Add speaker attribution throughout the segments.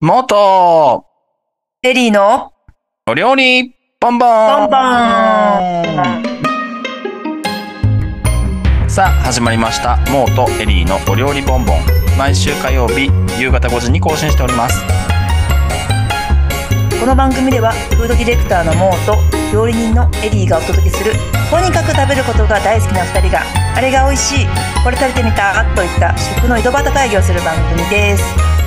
Speaker 1: 元。
Speaker 2: エリーの
Speaker 1: お料理ボンボン。
Speaker 2: ボンボン。
Speaker 1: さあ始まりました。モーとエリーのお料理ボンボン。毎週火曜日夕方5時に更新しております。
Speaker 2: この番組ではフードディレクターのモーと料理人のエリーがお届けするとにかく食べることが大好きな2人があれが美味しいこれ食べてみたといった食の井戸端会議をする番組です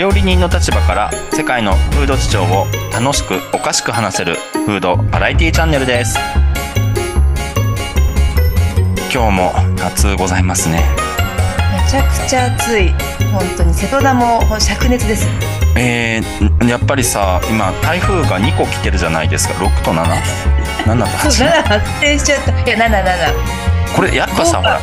Speaker 1: 料理人の立場から世界のフード事情を楽しくおかしく話せるフードバラエティチャンネルです。今日も夏ございますね。
Speaker 2: めちゃくちゃ暑い。本当に瀬戸田も灼熱です。
Speaker 1: えー、やっぱりさ今台風が2個来てるじゃないですか。6と77と
Speaker 2: そう
Speaker 1: 8
Speaker 2: 7発生しちゃった。いや77
Speaker 1: これやっぱさほら。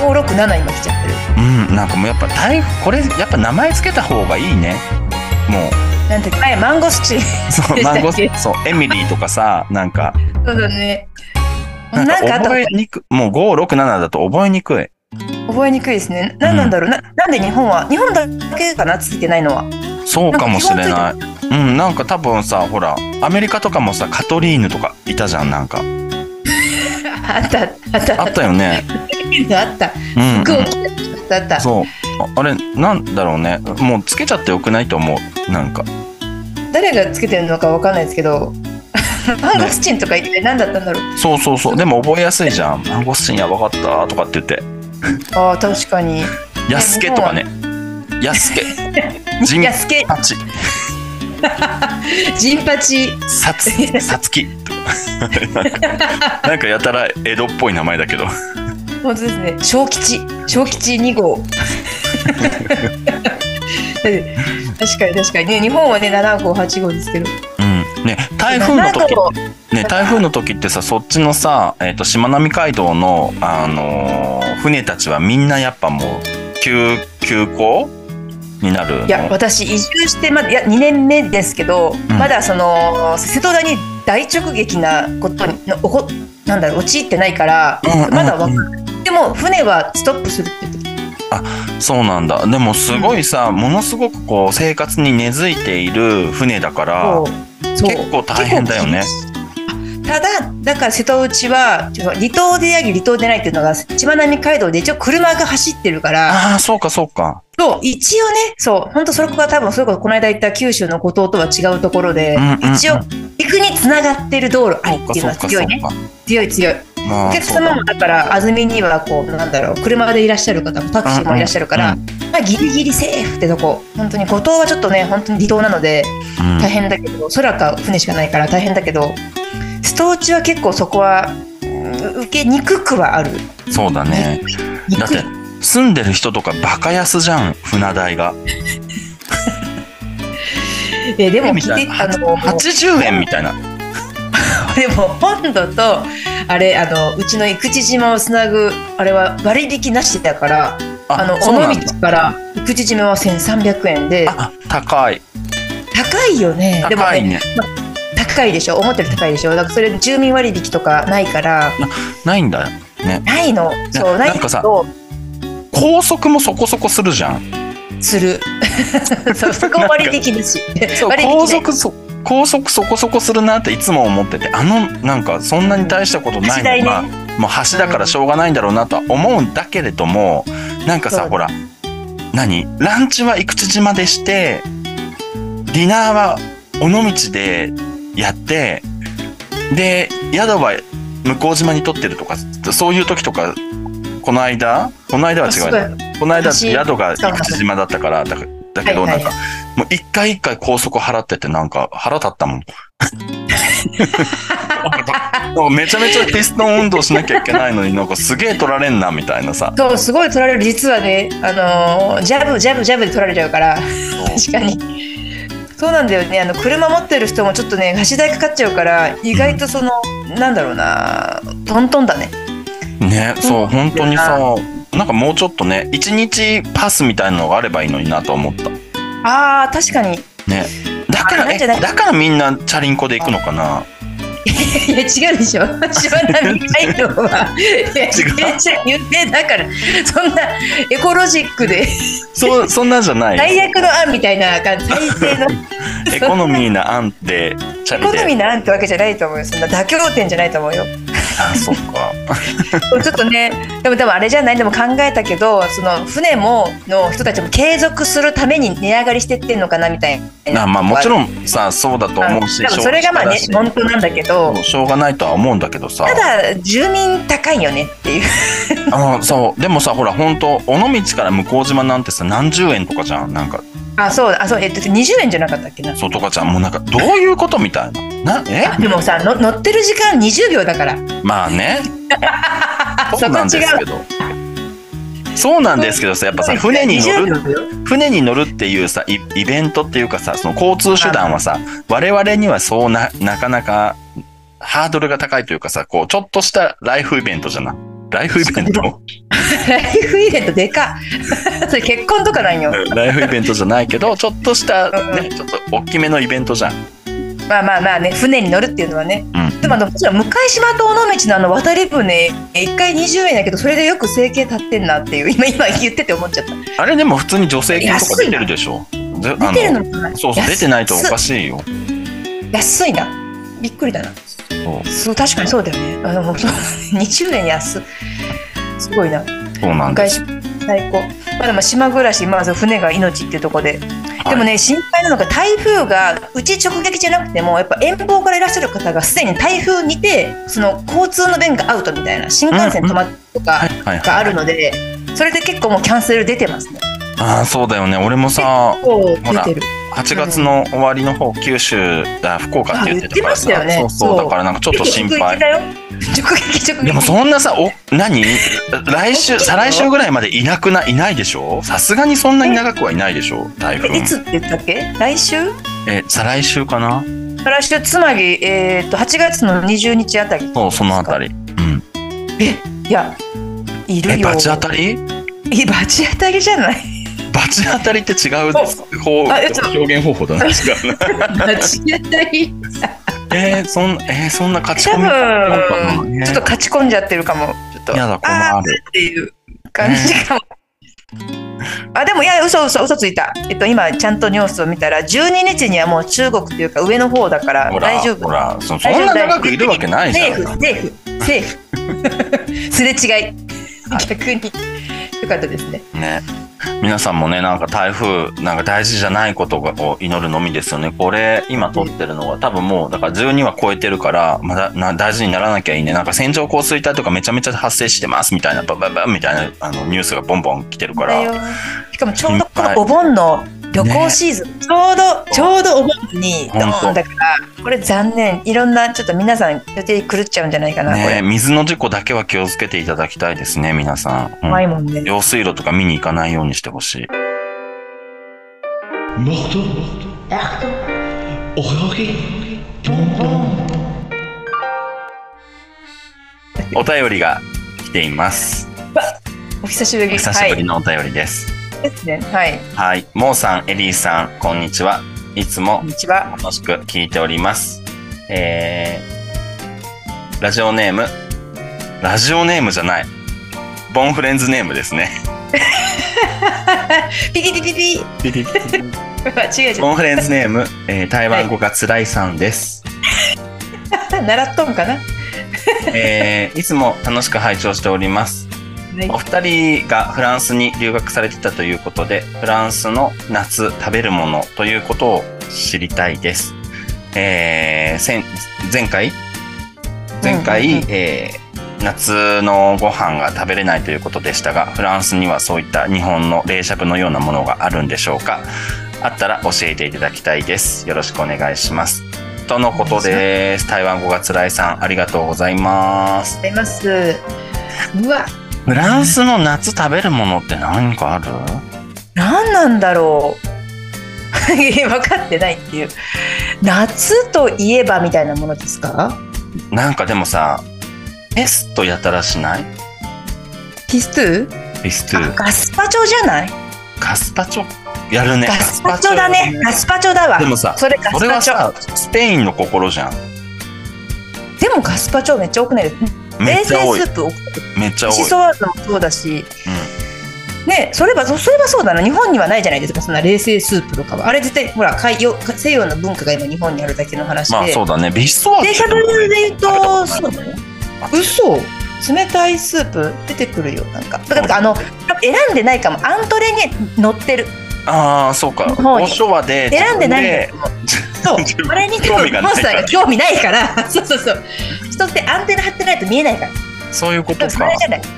Speaker 2: 567今来ちゃってる
Speaker 1: うんなんかもうやっぱ台風これやっぱ名前つけた方がいいね。もう。
Speaker 2: なんて前マンゴスチ。ン
Speaker 1: そう、マンゴス そう、エミリーとかさ、なんか、
Speaker 2: そうだね。
Speaker 1: な
Speaker 2: なんんか
Speaker 1: 覚えにくもう5、6、7だと覚えにくい。
Speaker 2: 覚えにくいですね。何なんだろう、ななんで日本は？日本だけかなついてないのは？
Speaker 1: そうかもしれない。うん、なんか多分さ、ほら、アメリカとかもさ、カトリーヌとかいたじゃん、なんか。
Speaker 2: あったあった。
Speaker 1: あったよね。
Speaker 2: あった。
Speaker 1: うん、
Speaker 2: ったあった
Speaker 1: そう。ああれ、なんだろうね。もうつけちゃってよくないと思う。なんか。
Speaker 2: 誰がつけてるのかわかんないですけどマンゴスチンとか一体何だったんだろう
Speaker 1: そうそうそう。でも覚えやすいじゃん。マンゴスチンやばかったとかって言って。
Speaker 2: ああ確かに
Speaker 1: ヤスケとかね。
Speaker 2: やすけ
Speaker 1: パチ。
Speaker 2: ジンパチ
Speaker 1: サツ、サツキ。なんかやたら江戸っぽい名前だけど。
Speaker 2: 本当ですね。小吉。小吉2号。確かに確かに。ね日本はね7号8号ですけど。
Speaker 1: うん。ね、台風の時
Speaker 2: 7号
Speaker 1: ね、台風の時ってさ、そっちのさ、えっ、と、しまなみ海道の、あのー船たちはみんなやっぱもう、休、休校になるの？
Speaker 2: いや私移住してまだいや2年目ですけど、
Speaker 1: うん。
Speaker 2: まだその瀬戸田に大直撃なことにこなんだろう陥ってないから、
Speaker 1: うんうんうん。
Speaker 2: まだわかんないでも船はストップするって言って
Speaker 1: そうなんだ。でもすごいさ、ものすごくこう、生活に根付いている船だから、結構大変だよね。
Speaker 2: ただだから瀬戸内は離島であり離島でないっていうのがしまなみ海道で一応車が走ってるから
Speaker 1: ああ、そうかそうか。
Speaker 2: そう一応ねそう本当それが多分それこそこの間言った九州の五島とは違うところで、
Speaker 1: うんうんうん
Speaker 2: 一応陸につながってる道路ありっていうのは強いね。強い強い
Speaker 1: まあ
Speaker 2: お客様もだから安曇にはこうなんだろう車でいらっしゃる方もタクシーもいらっしゃるから、
Speaker 1: うん。
Speaker 2: まあ、ギリギリセーフってとこ本当に五島はちょっとね本当に離島なので
Speaker 1: うん。
Speaker 2: 大変だけど、空か船しかないから大変だけどストーチは結構そこはうん受けにくくはある。
Speaker 1: そうだね。だって、住んでる人とかバカ安じゃん、船代が。
Speaker 2: えでも聞いてあの
Speaker 1: 80円みたいな。
Speaker 2: でも本土とあれあのうちの生口島をつなぐあれは割引なしだからあの尾道から生口島は1300円で
Speaker 1: あ、高い。
Speaker 2: 高いよねでも
Speaker 1: 高いね。
Speaker 2: 高いでしょ思ったより高いでしょだからそれ住民割引とかないから
Speaker 1: ないんだよ。ね。
Speaker 2: ないのそうないけど
Speaker 1: 高速もそこそこするじゃん。
Speaker 2: する そこ割引だし 割引ね
Speaker 1: 高速そ高速そこそこするなっていつも思っててあのなんかそんなに大したことないのが、もう橋だからしょうがないんだろうなとは思うんだけれどもなんかさほら何？ランチは生口島でしてディナーは尾道でやってで宿は向島に取ってるとかそういう時とかこの間？この間は違うよ。この間
Speaker 2: 橋
Speaker 1: 宿が生口島だったからだだけど
Speaker 2: はいはい。
Speaker 1: なんかもう一回一回高速払っててなんか腹立ったもん。もうめちゃめちゃピストン運動しなきゃいけないのになんかすげえ取られんなみたいなさ。
Speaker 2: そうすごい取られる。実はねあのージャブジャブジャブで取られちゃうから。確かに。そうなんだよね。あの車持ってる人もちょっとね橋代かかっちゃうから意外とその、なんだろうなトントンだね。
Speaker 1: ね、そう、
Speaker 2: うん。
Speaker 1: 本当にさ、なんかもうちょっとね、一日パスみたいなのがあればいいのになと思った。
Speaker 2: あー確かに。
Speaker 1: ね。だから、だからみんなチャリンコで行くのかな？
Speaker 2: いや違うでしょ。しまなみ海道はいや有名だからそんなエコロジックで。
Speaker 1: そう、そんなんじゃない。
Speaker 2: 最悪の案みたいな感じ。最低の。
Speaker 1: エコノミーな案で、チャリ
Speaker 2: エコノミー
Speaker 1: で。
Speaker 2: な案ってわけじゃないと思うよ。そんな妥協点じゃないと思うよ
Speaker 1: あ、そっか。
Speaker 2: ちょっとねでもでもあれじゃない？でも考えたけどその船もの人たちも継続するために値上がりしてってんのかなみたいな
Speaker 1: あまあもちろ
Speaker 2: ん
Speaker 1: んさ、そうだと思うし、
Speaker 2: 多分それがまあね本当なんだけど
Speaker 1: しょうがないとは思うんだけどさ。
Speaker 2: ただ住民高いよねっていう
Speaker 1: あそう。でもさ、ほら、本当尾道から向島なんてさ、何十円とかじゃん？なんか、
Speaker 2: あそうあそうえっと20円じゃなかったっけな？
Speaker 1: そうとかじゃん。もうなんか、どういうことみたいな。な、え？
Speaker 2: あでもさの乗ってる時間20秒だから
Speaker 1: まあね。
Speaker 2: そ
Speaker 1: うなんですけど。そうなんですけどさ、やっぱさ、船に乗る、
Speaker 2: 20秒よ
Speaker 1: 船に乗るっていうさ、イイベントっていうかさ、その交通手段はさ、我々にはそうな、なかなか、ハードルが高いというかさ、こう、ちょっとしたライフイベントじゃな。ライフイベント？
Speaker 2: ライフイベントでかっ。それ結婚とかなんよ。
Speaker 1: ライフイベントじゃないけど、ちょっとした、
Speaker 2: うん。
Speaker 1: ね、ちょっと大きめのイベントじゃん。
Speaker 2: まあまあまあね船に乗るっていうのはね。
Speaker 1: うん。
Speaker 2: でもあのもちろん向島と尾道のあの渡り船1回20円だけどそれでよく生計立ってんなっていう今今言ってて思っちゃった。
Speaker 1: あれでも普通に助成金とか出てるでしょ？ぜ
Speaker 2: 出てる
Speaker 1: あ
Speaker 2: のかな？
Speaker 1: そうそう、出てないとおかしいよ。
Speaker 2: 安いな。びっくりだな
Speaker 1: そう
Speaker 2: 確かにそうだよね。あの 20円安すごいな。
Speaker 1: そうなんです。
Speaker 2: 最高まあでも島暮らしまず船が命っていうところででもね、心配なのが台風がうち直撃じゃなくてもやっぱ遠方からいらっしゃる方がすでに台風にてその交通の便がアウトみたいな新幹線止まるとか
Speaker 1: はい。はい。はい。
Speaker 2: があるので、それで結構もうキャンセル出てますね。
Speaker 1: ああ、そうだよね。俺もさ、
Speaker 2: こう出てる。
Speaker 1: 8月の終わりの方、九州、あ福岡って言ってたからさ。
Speaker 2: ね
Speaker 1: そうそう。だからなんかちょっと心配。
Speaker 2: 直撃だよ。直撃。
Speaker 1: でもそんなさ、お、何？来週、再来週ぐらいまでいなくな、いないでしょ？さすがにそんなに長くはいないでしょ？台風
Speaker 2: え。いつって言ったっけ？来週？
Speaker 1: え、再来週かな？
Speaker 2: 来週つまりえっ、と8月の20日あたり。
Speaker 1: そう、そのあたり。うん。
Speaker 2: いやいる
Speaker 1: え、
Speaker 2: よ。
Speaker 1: バチ当たり？
Speaker 2: えバチ当たりじゃない？
Speaker 1: バチ当たりって違う方表現方法だな。違うな。
Speaker 2: バチ当たり。
Speaker 1: えー、そん、えー、そんな勝ち
Speaker 2: 多
Speaker 1: 込みか
Speaker 2: 分
Speaker 1: な
Speaker 2: ちょっと勝ち込んじゃってるかも。ちょっと。
Speaker 1: やだ、困る。
Speaker 2: っていう感じかも。あでもいや嘘嘘嘘ついた。えっと今ちゃんとニュースを見たら12日にはもう中国というか上の方だから大丈夫
Speaker 1: ほ。ら、そそんな長くいるわけないじゃん。
Speaker 2: セーフセーフセーフ すれ違い逆によかったですね。
Speaker 1: ね。皆さんもね、なんか台風、なんか大事じゃないことがを祈るのみですよね。これ、今撮ってるのは多分もう、だから12は超えてるから、まだな大事にならなきゃいいね。なんか線状降水帯とかめちゃめちゃ発生してますみたいな、バババみたいなあのニュースがボンボン来てるから。
Speaker 2: しかもちょうどこのお盆の旅行シーズン、ちょうどちょうどお盆にドーンだからこれ残念。いろんなちょっと皆さん予定狂っちゃうんじゃないかな、こ
Speaker 1: ね
Speaker 2: れ。
Speaker 1: 水の事故だけは気をつけていただきたいですね、皆さん。うん。
Speaker 2: 怖いもんね。
Speaker 1: 用水路とか見に行かないようにしてほしい。お便りが来ています。
Speaker 2: お久しぶり。
Speaker 1: 久しぶりのお便りです。
Speaker 2: はい、ですねはい
Speaker 1: はい。モーさん、エリーさん、こんにちは。いつも
Speaker 2: こんにちは
Speaker 1: 楽しく聞いております。えー、ラジオネーム、ラジオネームじゃない。ボンフレンズネームですね。
Speaker 2: ピキピキピ 間違えちゃっ
Speaker 1: ボンフレンズネーム、えー台湾語がつらいさんです。
Speaker 2: た 習っとんかな？
Speaker 1: えーいつも楽しく拝聴しております。お二人がフランスに留学されてたということで、フランスの夏食べるものということを知りたいです。えー、先前回？前回、
Speaker 2: うんうんうん
Speaker 1: えー夏のご飯が食べれないということでしたが、フランスにはそういった日本の冷しゃぶのようなものがあるんでしょうか？あったら教えていただきたいです。よろしくお願いします。とのことです。台湾語がつらいさん、ありがとうございます。
Speaker 2: ありますうわ
Speaker 1: フランスの夏食べるものって何かある？
Speaker 2: 何なんだろう。分かってないっていう。夏といえばみたいなものですか？
Speaker 1: なんかでもさ、ペストやたらしない？
Speaker 2: ピストゥ
Speaker 1: ピストゥ。
Speaker 2: ガスパチョじゃない？
Speaker 1: ガスパチョ？やるね。
Speaker 2: ガスパチョだね。ガスパチョ。だわ。
Speaker 1: でもさ、
Speaker 2: それガスパチョ。
Speaker 1: さ、スペインの心じゃん。
Speaker 2: でもガスパチョめっちゃ多くない？です冷製ス。ープ多く
Speaker 1: めっちゃ多い。
Speaker 2: しそもそうだし、ねそれはそそれはそうだな。日本にはないじゃないですか。そんな冷製スープとかは。あれ絶対ほら海洋西洋の文化が今日本にあるだけの話で、
Speaker 1: まあそうだね。ビストは
Speaker 2: でしゃぶで言うとそう。嘘。冷たいスープ出てくるよ。なんか。だからあの選んでないかも。アントレに載ってる
Speaker 1: ああ、そうか。お昭和で
Speaker 2: 選んでない。んだそう。あれに
Speaker 1: 興味がない
Speaker 2: モンスターが興味ない。からそうそうそう。人ってアンテナ張ってないと見えないから。
Speaker 1: そういうことか。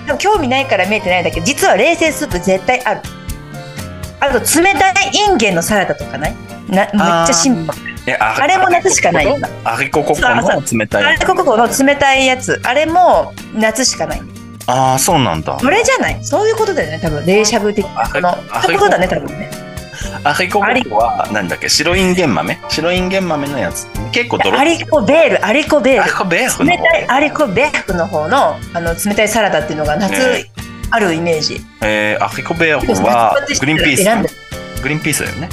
Speaker 2: でも興味ないから見えてないだけ。ど実は冷製スープ絶対ある。あと冷たいインゲンのサラダとかない？なめっちゃシンプル。
Speaker 1: えあ
Speaker 2: あれも夏しかない。よ
Speaker 1: アリコココの冷たい。
Speaker 2: あれここの冷たいやつ。あれも夏しかない
Speaker 1: ああ、そうなんだ。
Speaker 2: それじゃない？そういうことだよね。多分冷しゃぶ的なこの
Speaker 1: あ
Speaker 2: そういうことだね多分ね。
Speaker 1: アリコココはなんだっけ？白インゲン豆？白インゲン豆のやつ？結構ドロ
Speaker 2: アリコベールアリコベール
Speaker 1: アリコベーフの？
Speaker 2: 冷たいアリコベーフの方のあの冷たいサラダっていうのが夏
Speaker 1: ね。
Speaker 2: あるイメージ、
Speaker 1: えー、アリコベーフはグリーンピース。グリーンピースだよね。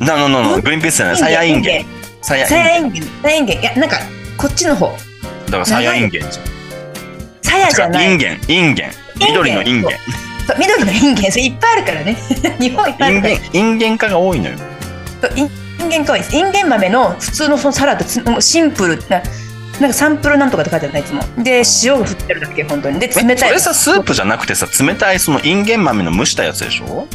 Speaker 1: なのののグリーンピースじゃない。サヤインゲン。サヤインゲン。
Speaker 2: サヤインゲンいやなんかこっちの方。
Speaker 1: だからサヤインゲンじ
Speaker 2: サヤじゃ。ない。
Speaker 1: インゲン、インゲン。緑のインゲン。
Speaker 2: 緑のインゲン。それいっぱいあるからね。日本いっぱいあるから。
Speaker 1: インゲン、インゲン化が多いのよ。
Speaker 2: インゲンかわいいです。インゲン豆の普通のそのサラダっつうもうシンプルななんかサンプルなんとかって書いてあるねいつも。で塩が振ってるだけ本当に。で
Speaker 1: え
Speaker 2: 冷たい。
Speaker 1: それさ、スープじゃなくてさ、冷たいそのインゲン豆の蒸したやつでしょ？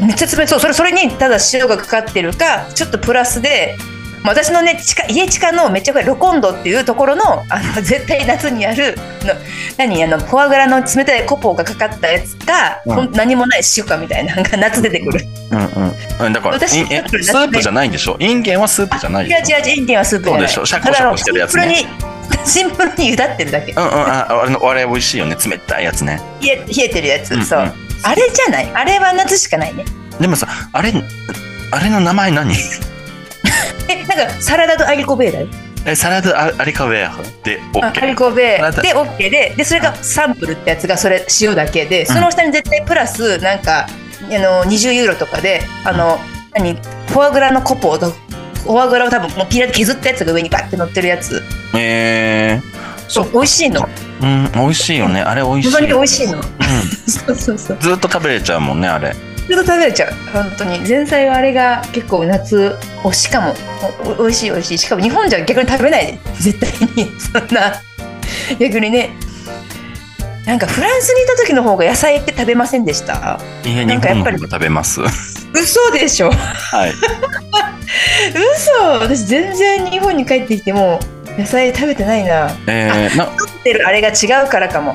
Speaker 2: めっちゃ冷たい。そうそれそれにただ塩がかかってるかちょっとプラスでまあ私のね近家近のめっちゃこれロコンドっていうところのあの 絶対夏にあるの何あのフォアグラの冷たいコポーがかかったやつか、
Speaker 1: うん。
Speaker 2: 何もない塩かみたいなのが 夏出てくる。
Speaker 1: うんうんうん。だから、
Speaker 2: 私
Speaker 1: スープじゃないんでしょ？インゲンはスープじゃないでしょ
Speaker 2: 違う違うインゲンはスープじゃない。
Speaker 1: でしょ。シャコシャコしてるやつね。
Speaker 2: シンプルに シンプルに茹だってるだけ。
Speaker 1: うんうん、ああれのあれ美味しいよね。冷たいやつね。
Speaker 2: 冷え冷えてるやつ、
Speaker 1: うんうん。
Speaker 2: そう。あれじゃない？あれは夏しかないね。
Speaker 1: でもさあれあれの名前何？
Speaker 2: えなんかサラダとアリコベーだよ。
Speaker 1: えサラダアアリカベーフで
Speaker 2: あアリ
Speaker 1: OK
Speaker 2: コベ
Speaker 1: サラダ。
Speaker 2: で OK ででそれがサンプルってやつがそれ塩だけでその下に絶対プラスなんかあの20ユーロとかであの何フォアグラのコポとフォアグラを多分もうピーラーで削ったやつが上にバッて乗ってるやつ。
Speaker 1: えー、
Speaker 2: そう美味しいの。
Speaker 1: うん美味しいよね。あれ美味しい
Speaker 2: 本当に美味しいの。
Speaker 1: う
Speaker 2: そうそうそう。ん
Speaker 1: ずっと食べれちゃうもんねあれ
Speaker 2: 食べれちゃう。本当に。前菜はあれが結構夏おしかも。おおいしいおいしい。しかも日本じゃ逆に食べない。で絶対に。そんな。逆にね。なんかフランスにいた時の方が野菜って食べませんでした？
Speaker 1: いや日
Speaker 2: なんかやっぱり。
Speaker 1: 本の方が食べます。
Speaker 2: 嘘でしょ？
Speaker 1: はい。
Speaker 2: 嘘。私全然日本に帰ってきても野菜食べてないな。
Speaker 1: えー、な
Speaker 2: 売ってるあれが違うからかも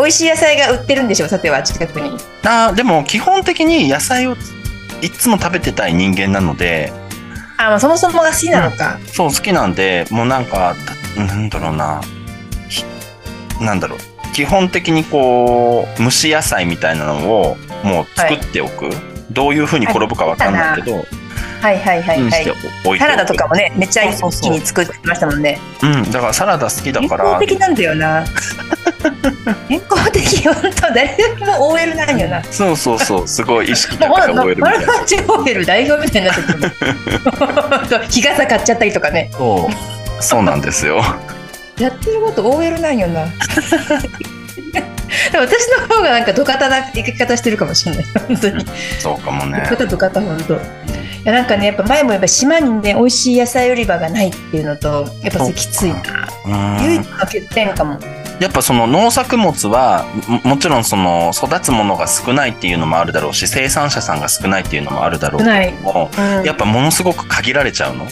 Speaker 2: 美味しい野菜が売ってるんでしょ？さては近くに。
Speaker 1: あーでも基本的に野菜をいつも食べてたい人間なので。
Speaker 2: あ、まあ、そもそもが好きなのか、
Speaker 1: そう好きなんでもうなんかたなんだろうな。ひなんだろう。基本的にこう蒸し野菜みたいなのをもう作っておく、どういうふうに転ぶかわかんないけど、
Speaker 2: はいはいはいはい
Speaker 1: にしておい
Speaker 2: サラダとかもねめっちゃ一
Speaker 1: そうそうそう
Speaker 2: 気に作ってましたもんね。
Speaker 1: うんだからサラダ好きだ
Speaker 2: 健
Speaker 1: から。
Speaker 2: 康的なんだよな。健康的本当誰でも OL なんよな。
Speaker 1: そうそうそう。すごい意識高い OL みたいな。
Speaker 2: 丸町 OL 代表みたいになってくる 日傘買っちゃったりとかね。
Speaker 1: そう。そうなんですよ。
Speaker 2: やってること OL なんよな。でも私の方がなんか土方な生き方してるかもしれない。本当に。
Speaker 1: そうかもね。
Speaker 2: 土方土方本当いやなんかねやっぱ前もやっぱ島にね美味しい野菜売り場がないっていうのとやっぱそれきついな唯
Speaker 1: うん。
Speaker 2: 一の欠点かも。
Speaker 1: やっぱその農作物はももちろんその育つものが少ないっていうのもあるだろうし生産者さんが少ないっていうのもあるだろうけども
Speaker 2: うん。
Speaker 1: やっぱものすごく限られちゃうの？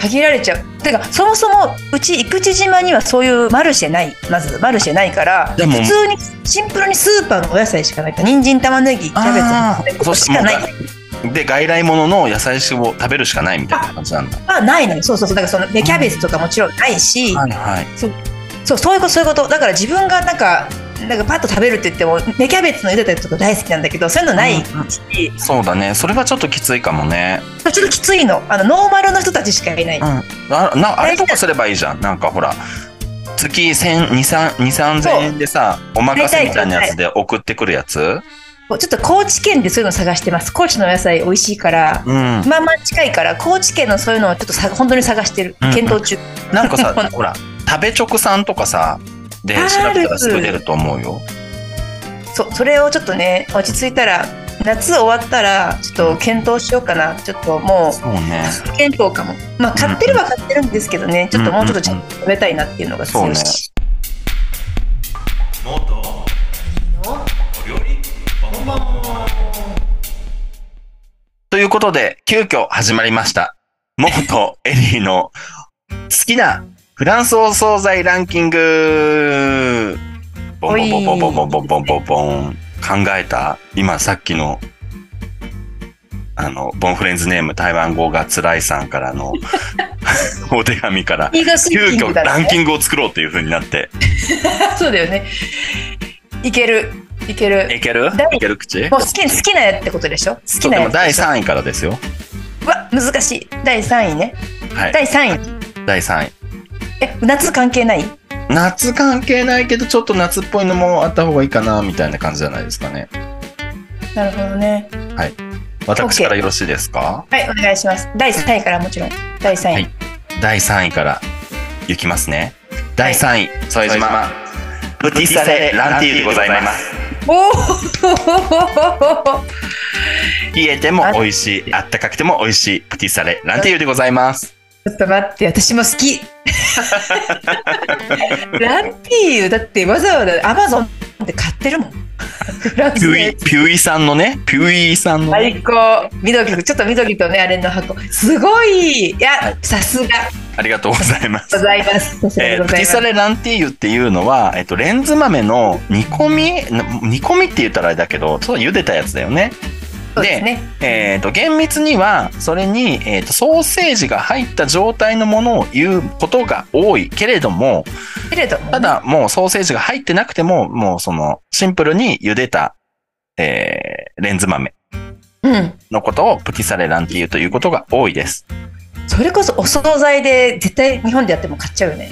Speaker 2: 限られちゃう。てかそもそもうち生口島にはそういうマルシェない。まずマルシェないから普通にシンプルにスーパーのお野菜しかない。から人参玉ねぎキャベツこしかない
Speaker 1: で外来物の野菜種を食べるしかないみたいな感じなんだ。
Speaker 2: あないのよ。そうそうそう。だからそのねキャベツとかもちろんないし、
Speaker 1: はいはい。
Speaker 2: そうそういうことそういうこと。だから自分がなんかなんかパッと食べるって言ってもねキャベツの茹でたやつとか大好きなんだけどそういうのないし、
Speaker 1: そうだね。それはちょっときついかもね。
Speaker 2: ちょっときついの。あのノーマルの人たちしかいない、
Speaker 1: うん。あなあれとかすればいいじゃん。なんかほら月2 3 0 0円でさお任せみたいなやつで送ってくるやつ
Speaker 2: ちょっと高知県でそういうの探してます。高知の野菜美味しいから
Speaker 1: うん。
Speaker 2: まあまあ近いから高知県のそういうのをちょっとさ本当に探してる。
Speaker 1: うん。
Speaker 2: 検討中、
Speaker 1: なんかさ、ほら、食べ直さんとかさ、で調べたらすぐ出ると思うよ。
Speaker 2: そうそれをちょっとね落ち着いたら夏終わったらちょっと検討しようかな。ちょっとも
Speaker 1: そうね。
Speaker 2: う検討かも。まあ買ってるは買ってるんですけどね。ちょっともうちょっとちゃんと食べたいなっていうのが
Speaker 1: そうね。
Speaker 2: 強いし、。
Speaker 1: ということで、急遽始まりました。モーとエリーの好きなフランスお惣菜ランキング。ボンボンボンボンボンボンボンボン。ボン考えた今さっきのあの、ボンフレンズネーム台湾語が辛いさんからの お手紙から急遽ランキングを作ろうっていう風になって。
Speaker 2: そうだよね。いけるいける。
Speaker 1: いける？
Speaker 2: 第
Speaker 1: いける口？
Speaker 2: もう好き好きなやつってことでしょ？好きなやつでしょ
Speaker 1: ？3位からですよ。
Speaker 2: うわ難しい。第3位ね。
Speaker 1: はい。
Speaker 2: 第3位。
Speaker 1: 第3位。
Speaker 2: え夏関係ない？
Speaker 1: 夏関係ないけど、ちょっと夏っぽいのもあった方がいいかな、みたいな感じじゃないですかね。
Speaker 2: なるほどね。
Speaker 1: 私からよろしいですか？
Speaker 2: はいお願いします。第3位からもちろん。第3位、
Speaker 1: はい。第3位から行きますね。第3位、副島、プティサレランティーユでございます。
Speaker 2: お お
Speaker 1: 冷えても美味しい、あったかくても美味しい、プティサレランティーユでございます。
Speaker 2: ちょっと待って、私も好き。ランティーユだってわざわざアマゾンで買ってるもん。
Speaker 1: ピュイ。ピュイさんのね、ピュイさんのね、
Speaker 2: 最高。緑、ちょっと緑とね、あれの箱。すごい。いや、
Speaker 1: はい
Speaker 2: さすが。
Speaker 1: ありがとうございます
Speaker 2: ご。ざいます。
Speaker 1: プティ
Speaker 2: でございます。
Speaker 1: サレランティーユっていうのは、えっと、レンズ豆の煮込み、な煮込みって言ったらあれだけど、そう茹でたやつだよね。
Speaker 2: そうですね。
Speaker 1: えー、と厳密にはそれに、えー、とソーセージが入った状態のものを言うことが多いけれども
Speaker 2: けれども、
Speaker 1: ただもうソーセージが入ってなくてももうそのシンプルに茹でた、えーレンズ豆
Speaker 2: うん。
Speaker 1: のことをプティサレランティーユということが多いです。
Speaker 2: それこそお惣菜で絶対日本でやっても買っちゃうよね。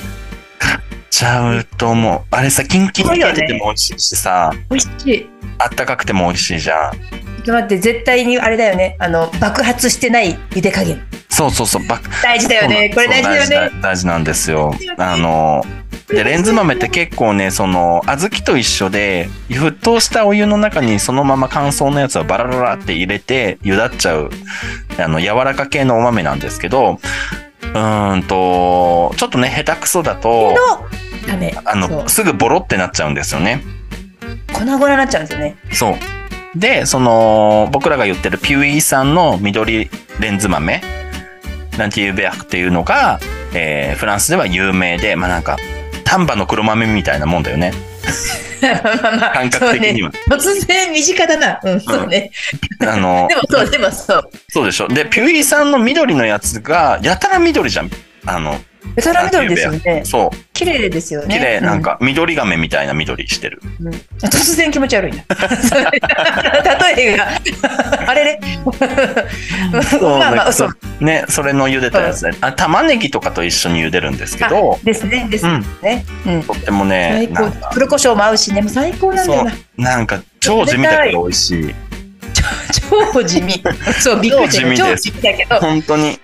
Speaker 1: ちゃうと思う。あれさキンキンに冷えてても美味しいしさ、
Speaker 2: 美味しい。
Speaker 1: あったかくても美味しいじゃん。
Speaker 2: ちょっと待って、絶対にあれだよね。あの、爆発してない茹で加減。
Speaker 1: そうそうそう。バッ
Speaker 2: 大事だよね。これ大事だよね。
Speaker 1: 事大事なんですよあの、で、レンズ豆って結構ね、その、小豆と一緒で、沸騰したお湯の中にそのまま乾燥のやつをバラバラって入れて、茹だっちゃう、あの、柔らか系のお豆なんですけど、うーんと、ちょっとね、下手くそだと、
Speaker 2: のダメ。
Speaker 1: あの、すぐボロってなっちゃうんですよね。
Speaker 2: 粉々になっちゃうんですよね。
Speaker 1: そう。で、その、僕らが言ってるピュイさんの緑レンズ豆、ランティーユベアクっていうのが、えーフランスでは有名で、まあなんか、丹波の黒豆みたいなもんだよね。感覚的には。
Speaker 2: ね突然身近だな。うん、そうね。
Speaker 1: あの
Speaker 2: で、もそう、でもそう。
Speaker 1: そうでしょ。で、ピュイさんの緑のやつが、やたら緑じゃん。あの、
Speaker 2: ベトナム緑ですよね。
Speaker 1: そう。
Speaker 2: 綺麗ですよね。
Speaker 1: 綺麗、なんか、緑亀みたいな緑してる。
Speaker 2: うん。うん突然気持ち悪いな。例えが。あれれ。まあまあ、そう。
Speaker 1: ね、それの茹でたやつで。あ、玉ねぎとかと一緒に茹でるんですけど、
Speaker 2: ですね、ですね。うん。
Speaker 1: とってもね
Speaker 2: 最、
Speaker 1: なんか
Speaker 2: 高。黒胡椒も合うしね、もう最高なんだよな。
Speaker 1: なんか、超地味だけど美味しい。
Speaker 2: 超地味。そう、びっくりした
Speaker 1: 超地味です
Speaker 2: 超地味だけど。
Speaker 1: 本当に。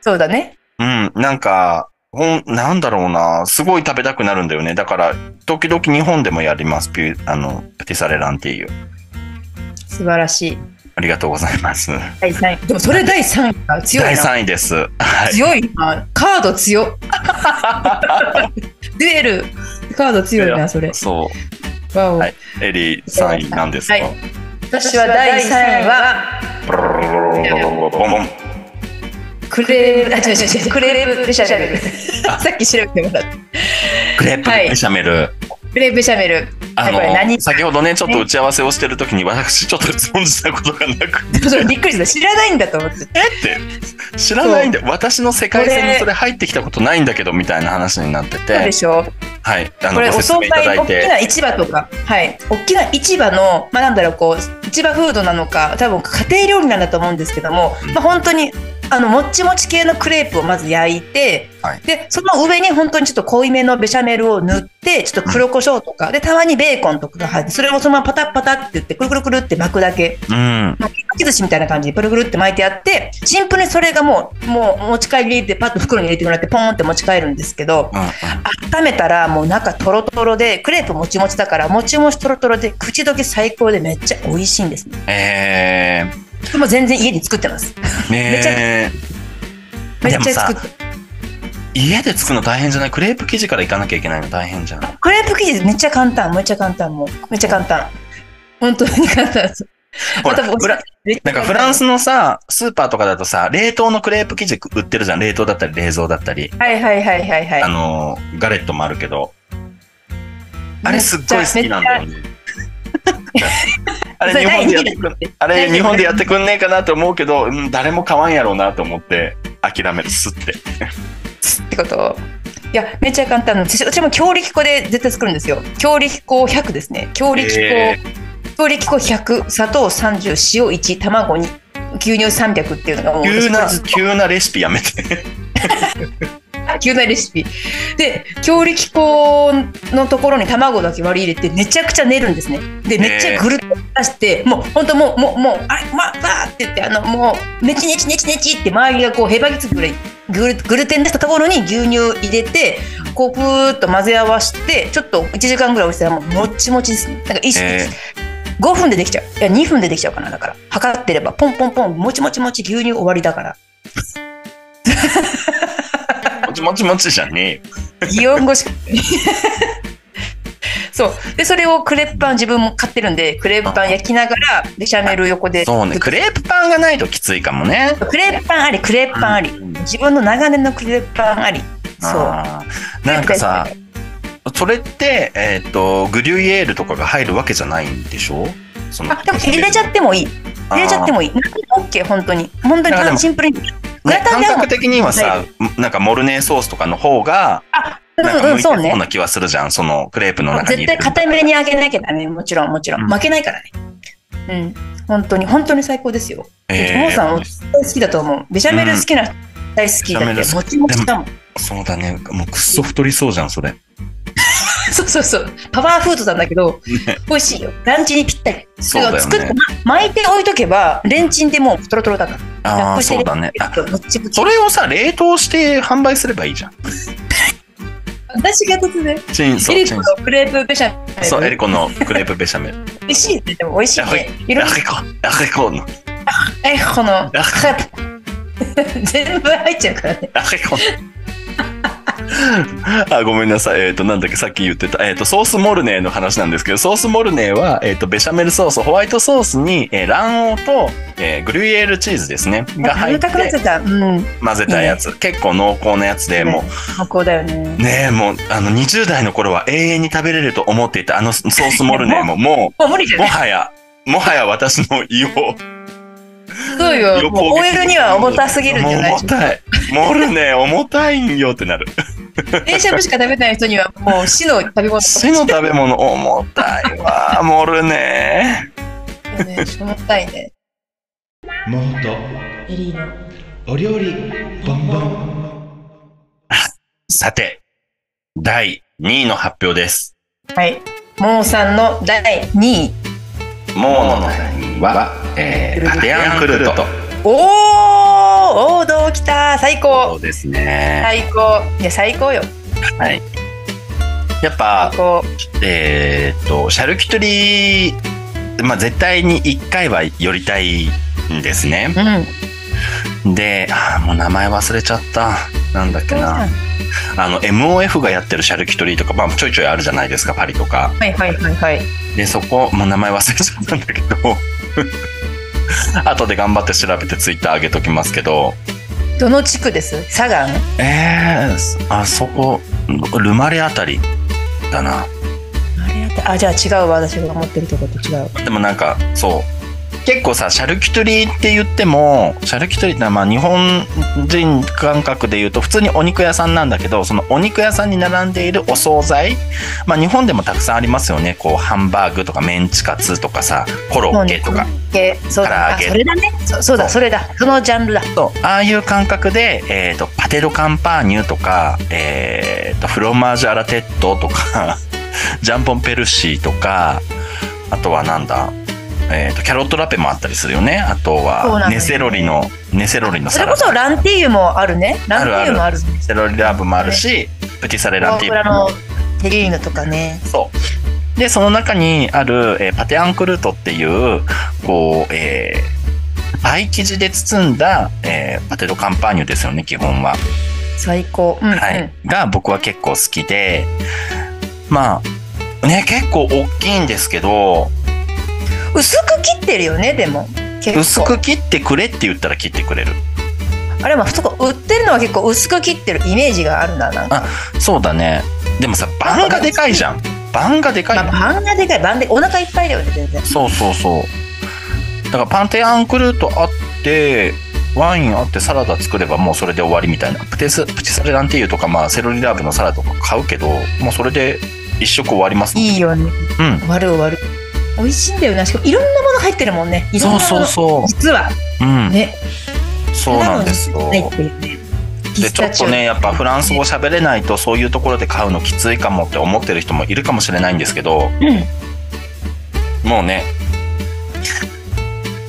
Speaker 2: そうだね。
Speaker 1: うん、なんか、ほん、なんだろうな、すごい食べたくなるんだよね。だから、時々日本でもやります。ピュあの、プティサレランティーユ。
Speaker 2: 素晴らしい。
Speaker 1: ありがとうございます。
Speaker 2: 第3位。でもそれ第3位が強い
Speaker 1: 第
Speaker 2: な。
Speaker 1: 3位です。はい。
Speaker 2: 強いな。カード強っ。デュエル。カード強いな、それ。
Speaker 1: そ
Speaker 2: わお。
Speaker 1: う。はい。エリー3位なんですか、
Speaker 2: はい私は第3位は。クレープ、あ、違う違う違う、クレープベシャメル。さっき調べてもらった。
Speaker 1: クレープ
Speaker 2: はい
Speaker 1: ベシャメル。
Speaker 2: クレープベシャメル。
Speaker 1: あ
Speaker 2: これ何？
Speaker 1: の、先ほどね、ちょっと打ち合わせをしてるときに、私ちょっと存じたことがなくて、
Speaker 2: びっくりした。知らないんだと思って。
Speaker 1: え？って、知らないんで、私の世界線にそれ入ってきたことないんだけど、みたいな話になって
Speaker 2: そうで
Speaker 1: て、
Speaker 2: しょ？
Speaker 1: はい。あの、
Speaker 2: これお惣
Speaker 1: ご説明いただ
Speaker 2: 菜、
Speaker 1: いて。
Speaker 2: 大きな市場とか、はい。大きな市場の、まあなんだろう、こう、市場フードなのか、多分家庭料理なんだと思うんですけども、まあ本当にあのもっちもち系のクレープをまず焼いて、
Speaker 1: はい。
Speaker 2: でその上に本当にちょっと濃いめのベシャメルを塗ってちょっと黒胡椒とか、でたまにベーコンとかが入ってそれをそのままパタッパタって言ってくるくるくるって巻くだけ。
Speaker 1: うん。
Speaker 2: 巻き寿司みたいな感じでくるくるって巻いてあってシンプルにそれがもうもう持ち帰りでパッと袋に入れてもらってポンって持ち帰るんですけど
Speaker 1: うんうん。
Speaker 2: 温めたらもう中トロトロでクレープもちもちだからもちもちトロトロで口どけ最高でめっちゃ美味しいんですね。
Speaker 1: え
Speaker 2: でも全然家で作ってます。
Speaker 1: ー、ね
Speaker 2: めっちゃ。作って。
Speaker 1: 家で作るの大変じゃない？クレープ生地からいかなきゃいけないの？大変じゃん。
Speaker 2: クレープ生地めっちゃ簡単。めっちゃ簡単もう。めっちゃ簡単。本当に簡単です。
Speaker 1: なんかフランスのさ、スーパーとかだとさ、冷凍のクレープ生地売ってるじゃん。冷凍だったり冷蔵だったり。
Speaker 2: はいはいはいはいはい。
Speaker 1: あのー、ガレットもあるけど。あれすっごい好きなんだよね。あれ日本でやってくん、あれ日本でやってくんねえかなと思うけど、うん、誰も買わんやろうなと思って諦める、すって。
Speaker 2: ってこと？いやめっちゃ簡単私も強力粉で絶対作るんですよ。強力粉100ですね。強力粉、
Speaker 1: え。
Speaker 2: 強力粉100砂糖30塩1卵2牛乳300っていうのがもう
Speaker 1: 急な急なレシピやめて。
Speaker 2: 急なレシピ。で強力粉のところに卵だけ割り入れてめちゃくちゃ練るんですね。でめっちゃぐるっと出して、もう本当もうもうもうあれまあバーって言ってあのもうネチネチネチネチって周りがこうへばりつくぐらいグルグルテン出したところに牛乳入れてこうぷーっと混ぜ合わせてちょっと1時間ぐらい置いてたらもうもっちもちですね。なんか一
Speaker 1: え
Speaker 2: 5分でできちゃう。いや2分でできちゃうかなだから。測ってればポンポンポンもちもちもち牛乳終わりだから
Speaker 1: ちもちもちじゃねえよ。
Speaker 2: 擬音語しか。そう。でそれをクレープパン自分も買ってるんでクレープパン焼きながらベシャメル横で。
Speaker 1: そうね、クレープパンがないときついかもね。
Speaker 2: クレープパンありクレープパンあり、
Speaker 1: うん。
Speaker 2: 自分の長年のクレープパンあり。そう。
Speaker 1: なんかさ、それって、えっ、と、グリュイエールとかが入るわけじゃないんでしょ？
Speaker 2: あでも入れちゃってもいい。入れちゃってもいい。オッケー本当に。本当にシンプルに。グ
Speaker 1: ね感覚的にはさ、なんかモルネーソースとかの方が、
Speaker 2: うん
Speaker 1: なんか向いて
Speaker 2: うんそう
Speaker 1: な気はするじゃん、そのクレープの中に。
Speaker 2: 絶対固めに揚げなきゃダメ。もちろんもちろん、
Speaker 1: うん。
Speaker 2: 負けないからね。うん。本当に本当に最高ですよ。
Speaker 1: えー
Speaker 2: さん大好きだと思う。ベシャメル好きな人大好きだって、
Speaker 1: ベシャメル好き。
Speaker 2: もちもちだもん。
Speaker 1: そうだね。もうくっそ太りそうじゃん、それ。ね
Speaker 2: そうそうそう。パワーフードなんだけど、美味しいよ。ランチにぴったり。
Speaker 1: そうだよね
Speaker 2: 作って、ま巻いて置いとけば、レンチンでもうトロトロだから。ラ
Speaker 1: ああ、そうだね。それをさ、冷凍して販売すればいいじゃん。
Speaker 2: 私が突然、
Speaker 1: チン、そう、
Speaker 2: エリコ。のクレープベシャメル。
Speaker 1: そう、エリコのクレープベシャメル。
Speaker 2: 美味しいね。でも美味しいね。
Speaker 1: エリコ、エリコの、
Speaker 2: え、この
Speaker 1: あ、
Speaker 2: 全部入っちゃうからね。
Speaker 1: エリコの。あごめんなさい。えっ、と、なんだっけ、さっき言ってた、えっ、と、ソースモルネーの話なんですけど、ソースモルネーは、えっ、と、ベシャメルソース、ホワイトソースに、えー卵黄と、えーグリュイエールチーズですね。が入って
Speaker 2: 食べた。うん。
Speaker 1: 混ぜたやつ。結構濃厚なやつで、も
Speaker 2: 濃厚だよね。
Speaker 1: う、ねえ、もう、あの、20代の頃は永遠に食べれると思っていたあのソースモルネーも、もう、
Speaker 2: もう
Speaker 1: もはや、もはや私の胃を、
Speaker 2: そうよ。
Speaker 1: 横
Speaker 2: もう OL には重たすぎるんじゃない？
Speaker 1: もう重たい。モルネー重たいんよってなる。
Speaker 2: 電車部しか食べない人にはもう死の食べ物。
Speaker 1: 死の食べ物重たいわ、モルネ
Speaker 2: ね。重たいね。
Speaker 3: もっと
Speaker 2: エリーの。
Speaker 3: お料理ボンボン
Speaker 1: ー。さて、第2位の発表です。
Speaker 2: はい。モーさんの第2位。
Speaker 1: モーの第2位は、えー、アテアンクルート。
Speaker 2: おー王道きた最
Speaker 1: そ
Speaker 2: 高
Speaker 1: うですね。
Speaker 2: 最高いや最高よ
Speaker 1: はい。やっぱえーっと、シャルキュトリー、まあ、絶対に1回は寄りたいんですね。
Speaker 2: うん
Speaker 1: で、あーもう名前忘れちゃった。なんだっけな。あの、MOF がやってるシャルキュトリーとか、まあ、ちょいちょいあるじゃないですか、パリとか。
Speaker 2: はいはいはいはい。
Speaker 1: で、そこ、もう名前忘れちゃったんだけど、後で頑張って調べてツイッター上げときますけど、
Speaker 2: どの地区です？サガン
Speaker 1: えー、あそこ、ルマレあたりだな。
Speaker 2: あじゃあ違うわ。私が持ってるとこと違う。
Speaker 1: でもなんか、そう、結構さシャルキュトリーって言ってもシャルキュトリーってのはまあ日本人感覚で言うと普通にお肉屋さんなんだけどそのお肉屋さんに並んでいるお惣菜まあ日本でもたくさんありますよね。こうハンバーグとかメンチカツとかさコロッケとか。
Speaker 2: けそうだ。あ
Speaker 1: 唐揚げ。
Speaker 2: それだね。そそうだ。それだ。そのジャンルだ。
Speaker 1: そう。ああいう感覚で、えー、とパテ・ド・カンパーニュとか、えー、とフロマージュ・アラテッドとか ジャンポン・ペルシーとかあとはなんだ、えー、とキャロットラペもあったりするよね。あとはネセロリのネセロリの
Speaker 2: それこ
Speaker 1: サラダ。
Speaker 2: そランティーユもあるね。ランティーユもある
Speaker 1: ネセロリラブもあるし、プティサレランティー
Speaker 2: 裏のテリーヌとかね。
Speaker 1: そう。で、その中にある、えーパテアンクルートっていう、こう、えーパイ生地で包んだ、えーパテドカンパーニュですよね、基本は。
Speaker 2: 最高。うん、
Speaker 1: はい。が僕は結構好きで、まあ、ね、結構大きいんですけど、
Speaker 2: うん、薄く切ってるよねでも
Speaker 1: 薄く切ってくれって言ったら切ってくれる。
Speaker 2: あれまあそこ売ってるのは結構薄く切ってるイメージがあるななんか、
Speaker 1: そうだね。でもさ、バンがでかいじゃん。バンがでかい
Speaker 2: まあ、バンがでかいバンでお腹いっぱいだよね全然
Speaker 1: そうそうそう。だからパンテアンクルートあって、ワインあってサラダ作ればもうそれで終わりみたいな。プテス、プチサレランティーユとか、まあセロリラーブのサラダとか買うけど、もうそれで一食終わります。
Speaker 2: いいよね
Speaker 1: うん。
Speaker 2: 終わる終わる美味しいんだよな。しかもいろんなもの入ってるもんね。いろん
Speaker 1: そう
Speaker 2: なもの。
Speaker 1: そうそ
Speaker 2: 実は。
Speaker 1: う。うん。
Speaker 2: ね。
Speaker 1: そうなんですよ。
Speaker 2: ね。ピ
Speaker 1: で、ちょっとね、やっぱフランス語喋れないとそういうところで買うのきついかもって思ってる人もいるかもしれないんですけど、
Speaker 2: うん。
Speaker 1: もうね、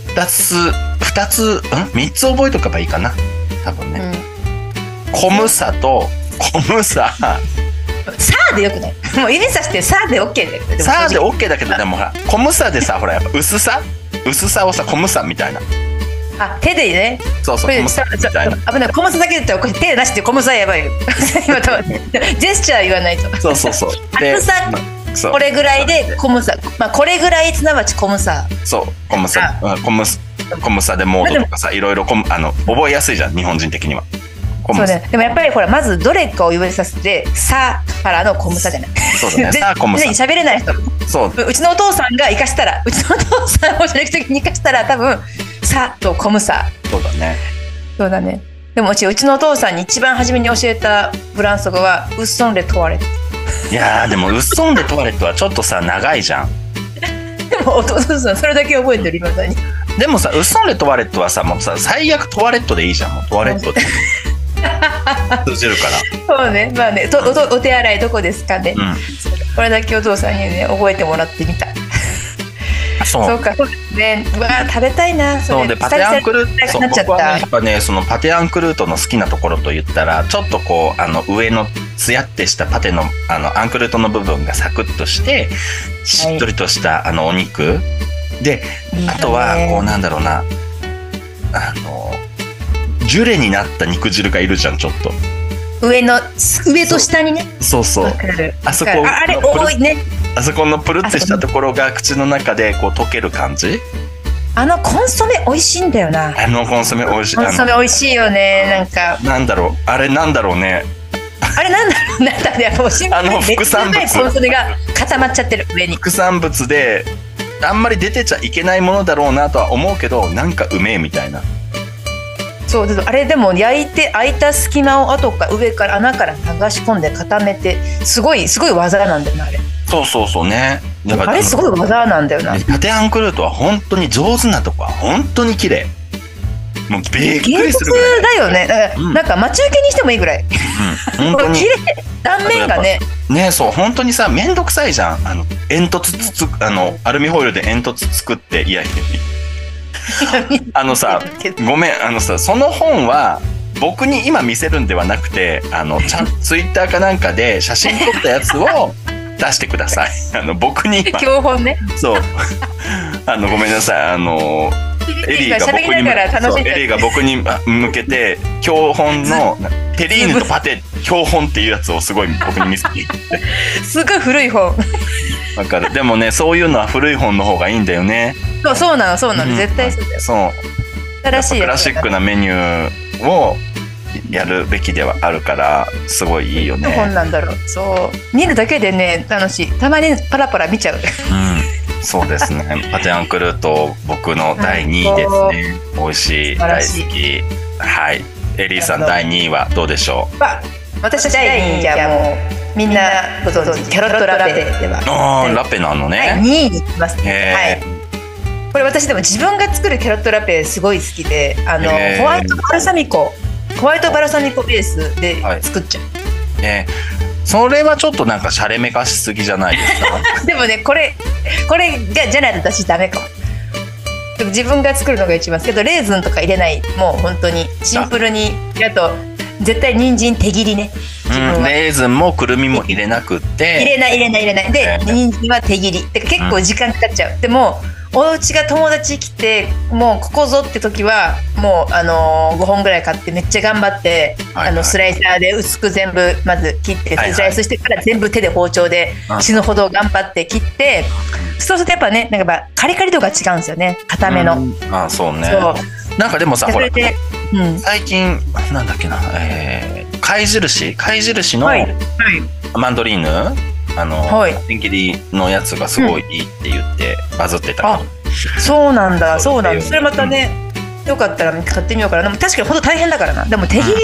Speaker 1: 二つ、二つ、ん？三つ覚えとけばいいかな。多分ね。コムサと、comme ça、
Speaker 2: うん、さあでよくない？もう指さしてさあで OK だよで。も
Speaker 1: さあで OK だけど、でもほら、 comme ça でさ、ほら、やっぱ薄さ？薄さをさ、 comme ça みたいな。
Speaker 2: あ手でね。
Speaker 1: そうそう、 comme ça みたいな。
Speaker 2: 危ない。 comme ça だけ言ったらこれ手出して comme ça やばいよ。今多分ジェスチャー言わないと。
Speaker 1: そうそうそう。
Speaker 2: 厚さこれぐらいで comme ça まあこれぐらいすなわち comme ça
Speaker 1: そう、 comme ça、うんコムス、コムサ・デ・モードとかさ、いろいろあの、覚えやすいじゃん、日本人的には。
Speaker 2: そうね。でもやっぱりほらまずどれかを指させてさからのコムサじゃない。
Speaker 1: そうだね。
Speaker 2: で
Speaker 1: さあコムサ
Speaker 2: で喋れない人。
Speaker 1: そう、
Speaker 2: うちのお父さんが生かしたらうちのお父さんをじゃなくてに生かしたら多分さとコムサ
Speaker 1: そうだね。
Speaker 2: そうだね。でもうちうちのお父さんに一番初めに教えたフランス語はウッソンレトワレ
Speaker 1: いやー、でも、ウッソンでトワレットはちょっとさ、長いじゃん。
Speaker 2: でもお父さんそれだけ覚えてる今だに。
Speaker 1: でもさ、ウッソンレトワレットはさ、もうさ、最悪トワレットでいいじゃん、もうトワレットで。通じるから。
Speaker 2: そうね。まあねとおとお手洗いどこですかね、
Speaker 1: うん。
Speaker 2: これだけお父さんにね覚えてもらってみた。
Speaker 1: そう。
Speaker 2: そうかそうですね。うわー食べたいな。
Speaker 1: そうでパテアンクルート僕はねや
Speaker 2: た
Speaker 1: っぱねそのパテアンクルートの好きなところと言ったらちょっとこうあの上のつやってしたパテのあのアンクルートの部分がサクッとしてしっとりとした、あのお肉。であとはこうなんだろうな。あのジュレになった肉汁がいるじゃんちょっと。
Speaker 2: 上の上と下にね。
Speaker 1: そうそう。あそこ
Speaker 2: ああれ多いね。
Speaker 1: あそこのプルってしたところが口の中でこう溶ける感じ？
Speaker 2: あのコンソメ美味しいんだよな。
Speaker 1: あのコンソメ美味しい。
Speaker 2: コンソ
Speaker 1: あ
Speaker 2: メ美味しいよねなんか。
Speaker 1: のなんだろう。あれなんだろうね。
Speaker 2: あれなんだろうなんだろう
Speaker 1: あの副産物。
Speaker 2: コンソメが固まっちゃってる。上に。
Speaker 1: 副産物であんまり出てちゃいけないものだろうなとは思うけどなんかうめえみたいな
Speaker 2: そうであれでも焼いて空いた隙間を後から上から穴から流し込んで固めてすごいすごい技なんだよなあれ。
Speaker 1: そうそうそうね。だから
Speaker 2: あれすごい技なんだよな。
Speaker 1: パテアンクルートは本当に上手なとこは本当に綺麗。もうびっく
Speaker 2: 芸
Speaker 1: り
Speaker 2: 術
Speaker 1: するぐらい、
Speaker 2: だよね。だから
Speaker 1: うん。
Speaker 2: なんか待ち受けにしてもいいぐらい。
Speaker 1: うん、本当に。
Speaker 2: 綺麗断面がね。
Speaker 1: ねそう本当にさめんどくさいじゃん。あの煙突つつあのアルミホイルで煙突作っていやいやあのさごめんあのさその本は僕に今見せるんではなくてあのちゃん ツイッターかなんかで写真撮ったやつを出してください。あの僕に今。
Speaker 2: 教本ね。
Speaker 1: そう。あのごめんなさい。あのエリーが僕に
Speaker 2: ながら楽しんで
Speaker 1: そうエリーが僕に向けて教本のテリーヌとパテ教本っていうやつをすごい僕に見せていって。
Speaker 2: すごい古い本。
Speaker 1: わかるでもねそういうのは古い本の方がいいんだよね。
Speaker 2: そうそうなのそうなの、
Speaker 1: うん。
Speaker 2: 絶対そうだよ。
Speaker 1: そう。
Speaker 2: 新しい
Speaker 1: クラシックなメニューをやるべきではあるからすごいいいよ
Speaker 2: どの本
Speaker 1: ね。
Speaker 2: なんだろう。そう。見るだけでね楽しい。たまにパラパラ見ちゃう。
Speaker 1: うん、そうですね。パテアンクルート、僕の第2位ですね。美味しい、大好き。はい。エリーさん第2位はどうでしょう？
Speaker 2: まあ私第2位じゃあもうみんなご存知キャロットラペでは
Speaker 1: ああ、
Speaker 2: はい
Speaker 1: ラペなの
Speaker 2: はい、2
Speaker 1: ね。
Speaker 2: 位に行きますね。これ私でも自分が作るキャロットラペすごい好きで、あのホワイトバルサミコ、ホワイトバルサミコベースで
Speaker 1: はい
Speaker 2: 作っちゃう。
Speaker 1: えーそれはちょっとなんかシャレめかしすぎじゃないですか？
Speaker 2: でもねこれこれがじゃないと私ダメかも。でも自分が作るのが一番好きけどレーズンとか入れない。もう本当にシンプルに。あと絶対人参手切りね。
Speaker 1: うん、
Speaker 2: は。
Speaker 1: レーズンもくるみも入れなくって。
Speaker 2: 入れない入れない入れない。で
Speaker 1: えー。
Speaker 2: 人参は手切り。てか結構時間かかっちゃう、でもお家が友達来てもうここぞって時はもうあのー、5本ぐらい買ってめっちゃ頑張って、
Speaker 1: はいはい。
Speaker 2: あのスライサーで薄く全部まず切って
Speaker 1: はいはい。
Speaker 2: スライスしてから全部手で包丁で
Speaker 1: うん。
Speaker 2: 死ぬほど頑張って切ってそうするとやっぱねなんかカリカリ度が違うんですよね固めの。
Speaker 1: うん。あそうね。なんかでもさ、ほら
Speaker 2: うん。
Speaker 1: 最近、なんだっけな、えー、貝印貝印の
Speaker 2: はい。はい。
Speaker 1: マンドリーヌ、あの、
Speaker 2: はい。
Speaker 1: 千切りのやつがすごいいいって言ってバズってた
Speaker 2: あそうなんだ。
Speaker 1: そ
Speaker 2: ううなんだ。それまたね、よかったら買ってみようかな。でも確かにほんと大変だからな。でも手切り、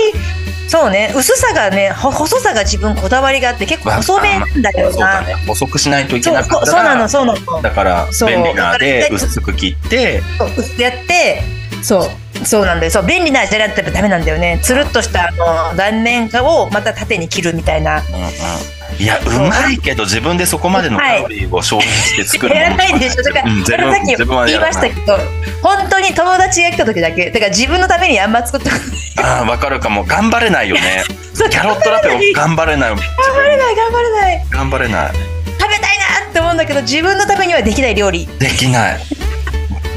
Speaker 2: そうね。薄さがねほ細さが自分こだわりがあって結構細めなんだよな。
Speaker 1: そうだね。細くしないといけなかった
Speaker 2: そうそうなの
Speaker 1: ら、
Speaker 2: そうなの。
Speaker 1: だから
Speaker 2: そう。
Speaker 1: 便利なで薄く切って、
Speaker 2: そう薄くやってそうそうなんだよ。そう便利なじゃなくてダメなんだよね。つるっとしたあの断面をまた縦に切るみたいな。
Speaker 1: うんうんいや、うまいけど自分でそこまでのカロリーを消費して作る
Speaker 2: やらないでしょ。だから、さっき言いましたけど本当に友達が来た時だけだから自分のためにあんま作ったことない。
Speaker 1: ああ、わかるかも。頑張れないよね。キャロットラペを頑張れない。
Speaker 2: 頑張れない頑張れない。
Speaker 1: 頑張れない。
Speaker 2: 食べたいなって思うんだけど自分のためにはできない料理。
Speaker 1: できない。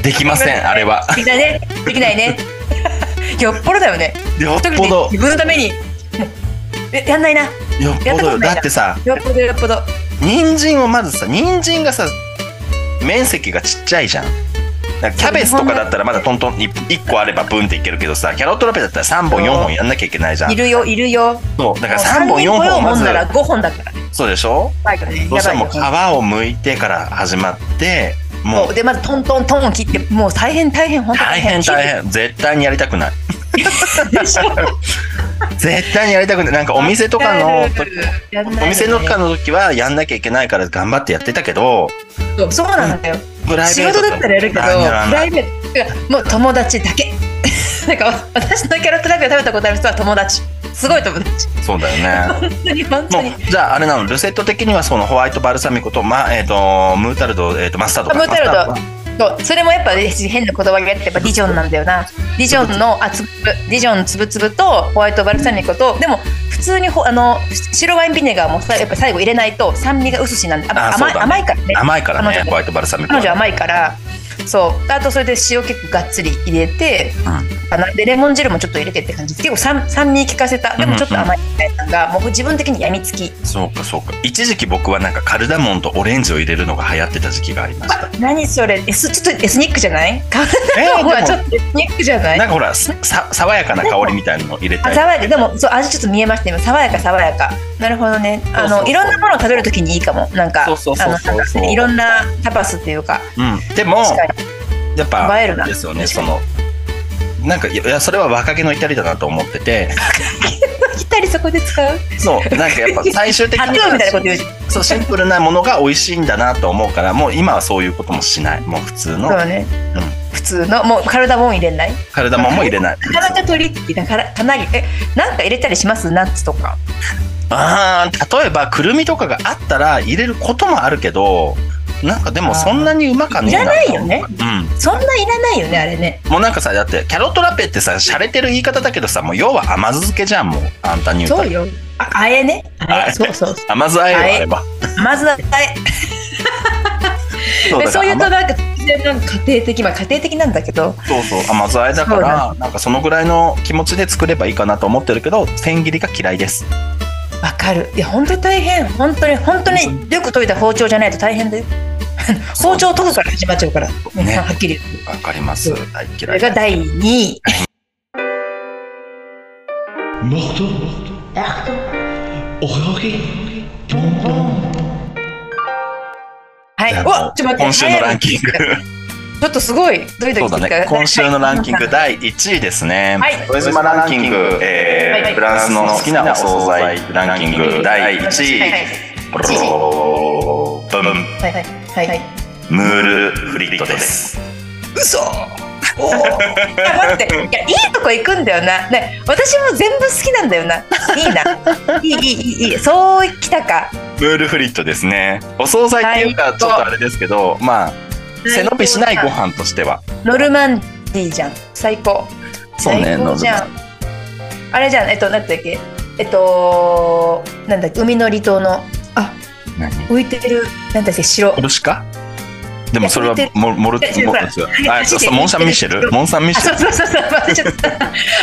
Speaker 1: できません、あれは。
Speaker 2: できないね。できないね。よっぽどだよね。
Speaker 1: よっ
Speaker 2: 特
Speaker 1: ぽど、
Speaker 2: に自分のために。やんないな
Speaker 1: よっぽど。よ。だってさ、
Speaker 2: よっぽどよっぽど。
Speaker 1: 人参をまずさ、人参がさ、面積がちっちゃいじゃん。キャベツとかだったらまだトントン1個あればブンっていけるけどさキャロットラペだったら3本4本やんなきゃいけないじゃん。
Speaker 2: いるよいるよ。
Speaker 1: そうだから3本4
Speaker 2: もう
Speaker 1: 本をまず
Speaker 2: なら5本だから。ね
Speaker 1: そうでしょ？そうしたらもう皮を剥いてから始まっても
Speaker 2: うでまずトントントンを切ってもう大変大変本当
Speaker 1: 大変大変。絶対にやりたくない。
Speaker 2: でしょ？
Speaker 1: 絶対にやりたくない。なんかお店とかのお店のとかの時はやんなきゃいけないから頑張ってやってたけど
Speaker 2: そうなんだよ。仕事だったらやるけどプライベートもう友達だけ。なんか私のキャロットラペを食べたことある人は友達。すごい友達。
Speaker 1: そうだよね。
Speaker 2: 本当に
Speaker 1: も
Speaker 2: に。
Speaker 1: うじゃああれなの。ルセット的にはそのホワイトバルサミコと,、まえー、とムータルド、えー、とマスタードか。
Speaker 2: ムータルドそうそれもやっぱ変なこだわりがあってやっぱディジョンなんだよな。ディジョンのあつぶディジョンつぶつぶとホワイトバルサミコとでも普通にほあの白ワインビネガーもさやっぱ最後入れないと酸味が薄しなんであ甘い
Speaker 1: あそうだね。
Speaker 2: 甘いからね。
Speaker 1: 甘いから
Speaker 2: ね
Speaker 1: ホワイトバルサミコ
Speaker 2: 彼女甘いからそう。あとそれで塩結構がっつり入れてかなでレモン汁もちょっと入れてって感じ。です結構酸酸味効かせた。でもちょっと甘いみたいなのが、もう自分的にやみつき。
Speaker 1: そうかそうか。一時期僕はなんかカルダモンとオレンジを入れるのが流行ってた時期がありました。
Speaker 2: 何それ？エスちょっとエスニックじゃない？カル
Speaker 1: えー
Speaker 2: ダモンはちょっとエスニックじゃない？
Speaker 1: なんかほらさ爽やかな香りみたいなの入れたり。
Speaker 2: あ爽やか。でもそう味ちょっと見えました今。爽やか爽やか。なるほどね。あのいろんなものを食べるときにいいかも。なんかいろんなタパスっていうか。
Speaker 1: うん。でもやっぱですよねそのなんかいやそれは若気の至りだなと思ってて。
Speaker 2: 来たりそこで使う？
Speaker 1: そうなんかやっぱ 最終的にそうシンプルなものが美味しいんだなと思うからもう今はそういうこともしない。もう普通の。
Speaker 2: そうね、
Speaker 1: うん。
Speaker 2: 普通のもう体もん入れない？
Speaker 1: カルダモンも入れない。
Speaker 2: なかなかトリッキーだからかなりえなんか入れたりします？ナッツとか。
Speaker 1: あー例えばくるみとかがあったら入れることもあるけどなんかでもそんなにうまかねえ
Speaker 2: いらないよね。
Speaker 1: うん。
Speaker 2: そんないらないよねあれね。
Speaker 1: もうなんかさだってキャロットラペってさ洒落てる言い方だけどさもう要は甘酢漬けじゃんもうあんたに言うたら
Speaker 2: そうよ。ああえね。あ
Speaker 1: あえ。
Speaker 2: えそうそう。
Speaker 1: 甘酢あえよあれば。
Speaker 2: まずはあ え。
Speaker 1: そうだ
Speaker 2: そういうと
Speaker 1: 甘。
Speaker 2: なんか突然なんか家庭的まあ家庭的なんだけど。
Speaker 1: そうそう。甘酢あえだか
Speaker 2: そう
Speaker 1: らなんかそのぐらいの気持ちで作ればいいかなと思ってるけど千切りが嫌いです
Speaker 2: わかる。いや本当に大変。本当に本当によく研いだ包丁じゃないと大変だよ。包丁を研ぐから始まっちゃうから、
Speaker 1: ね。
Speaker 2: はっきり。
Speaker 1: わかります。
Speaker 2: そう
Speaker 1: 大嫌い。
Speaker 2: それが第2位.はい。
Speaker 1: じゃあ
Speaker 2: うわ、ちょっと待って。
Speaker 1: 今週のランキング。
Speaker 2: ちょっとすごい。どれだ
Speaker 1: そうだね。今週のランキング第1位ですね。
Speaker 2: はい。
Speaker 1: 副島ランキング、えー
Speaker 2: はい。
Speaker 1: フランスの好きなお惣菜ランキング第1位。
Speaker 2: はいはいはいはいはい。はい。
Speaker 1: ムールフリットです。
Speaker 2: 嘘。おー。いや待って。いやいいとこ行くんだよな、ね、私も全部好きなんだよな。いいな。いいいいいいいそうきたか。
Speaker 1: ムールフリットですね。お惣菜っていうか
Speaker 2: はい。
Speaker 1: ちょっとあれですけど、まあ背伸びしないご飯としては。
Speaker 2: ノルマンディーじゃん。最高。
Speaker 1: そうね
Speaker 2: 最高じゃん。あれじゃん。えっとなんだっけ。えっとなんだっけ。海の離島の。あ
Speaker 1: 何？
Speaker 2: 浮いてる。なんだっけ城。
Speaker 1: コルシカでもそれはモモルモルそう。モンサンミッシェル？モンサンミシェル？
Speaker 2: そうそうそう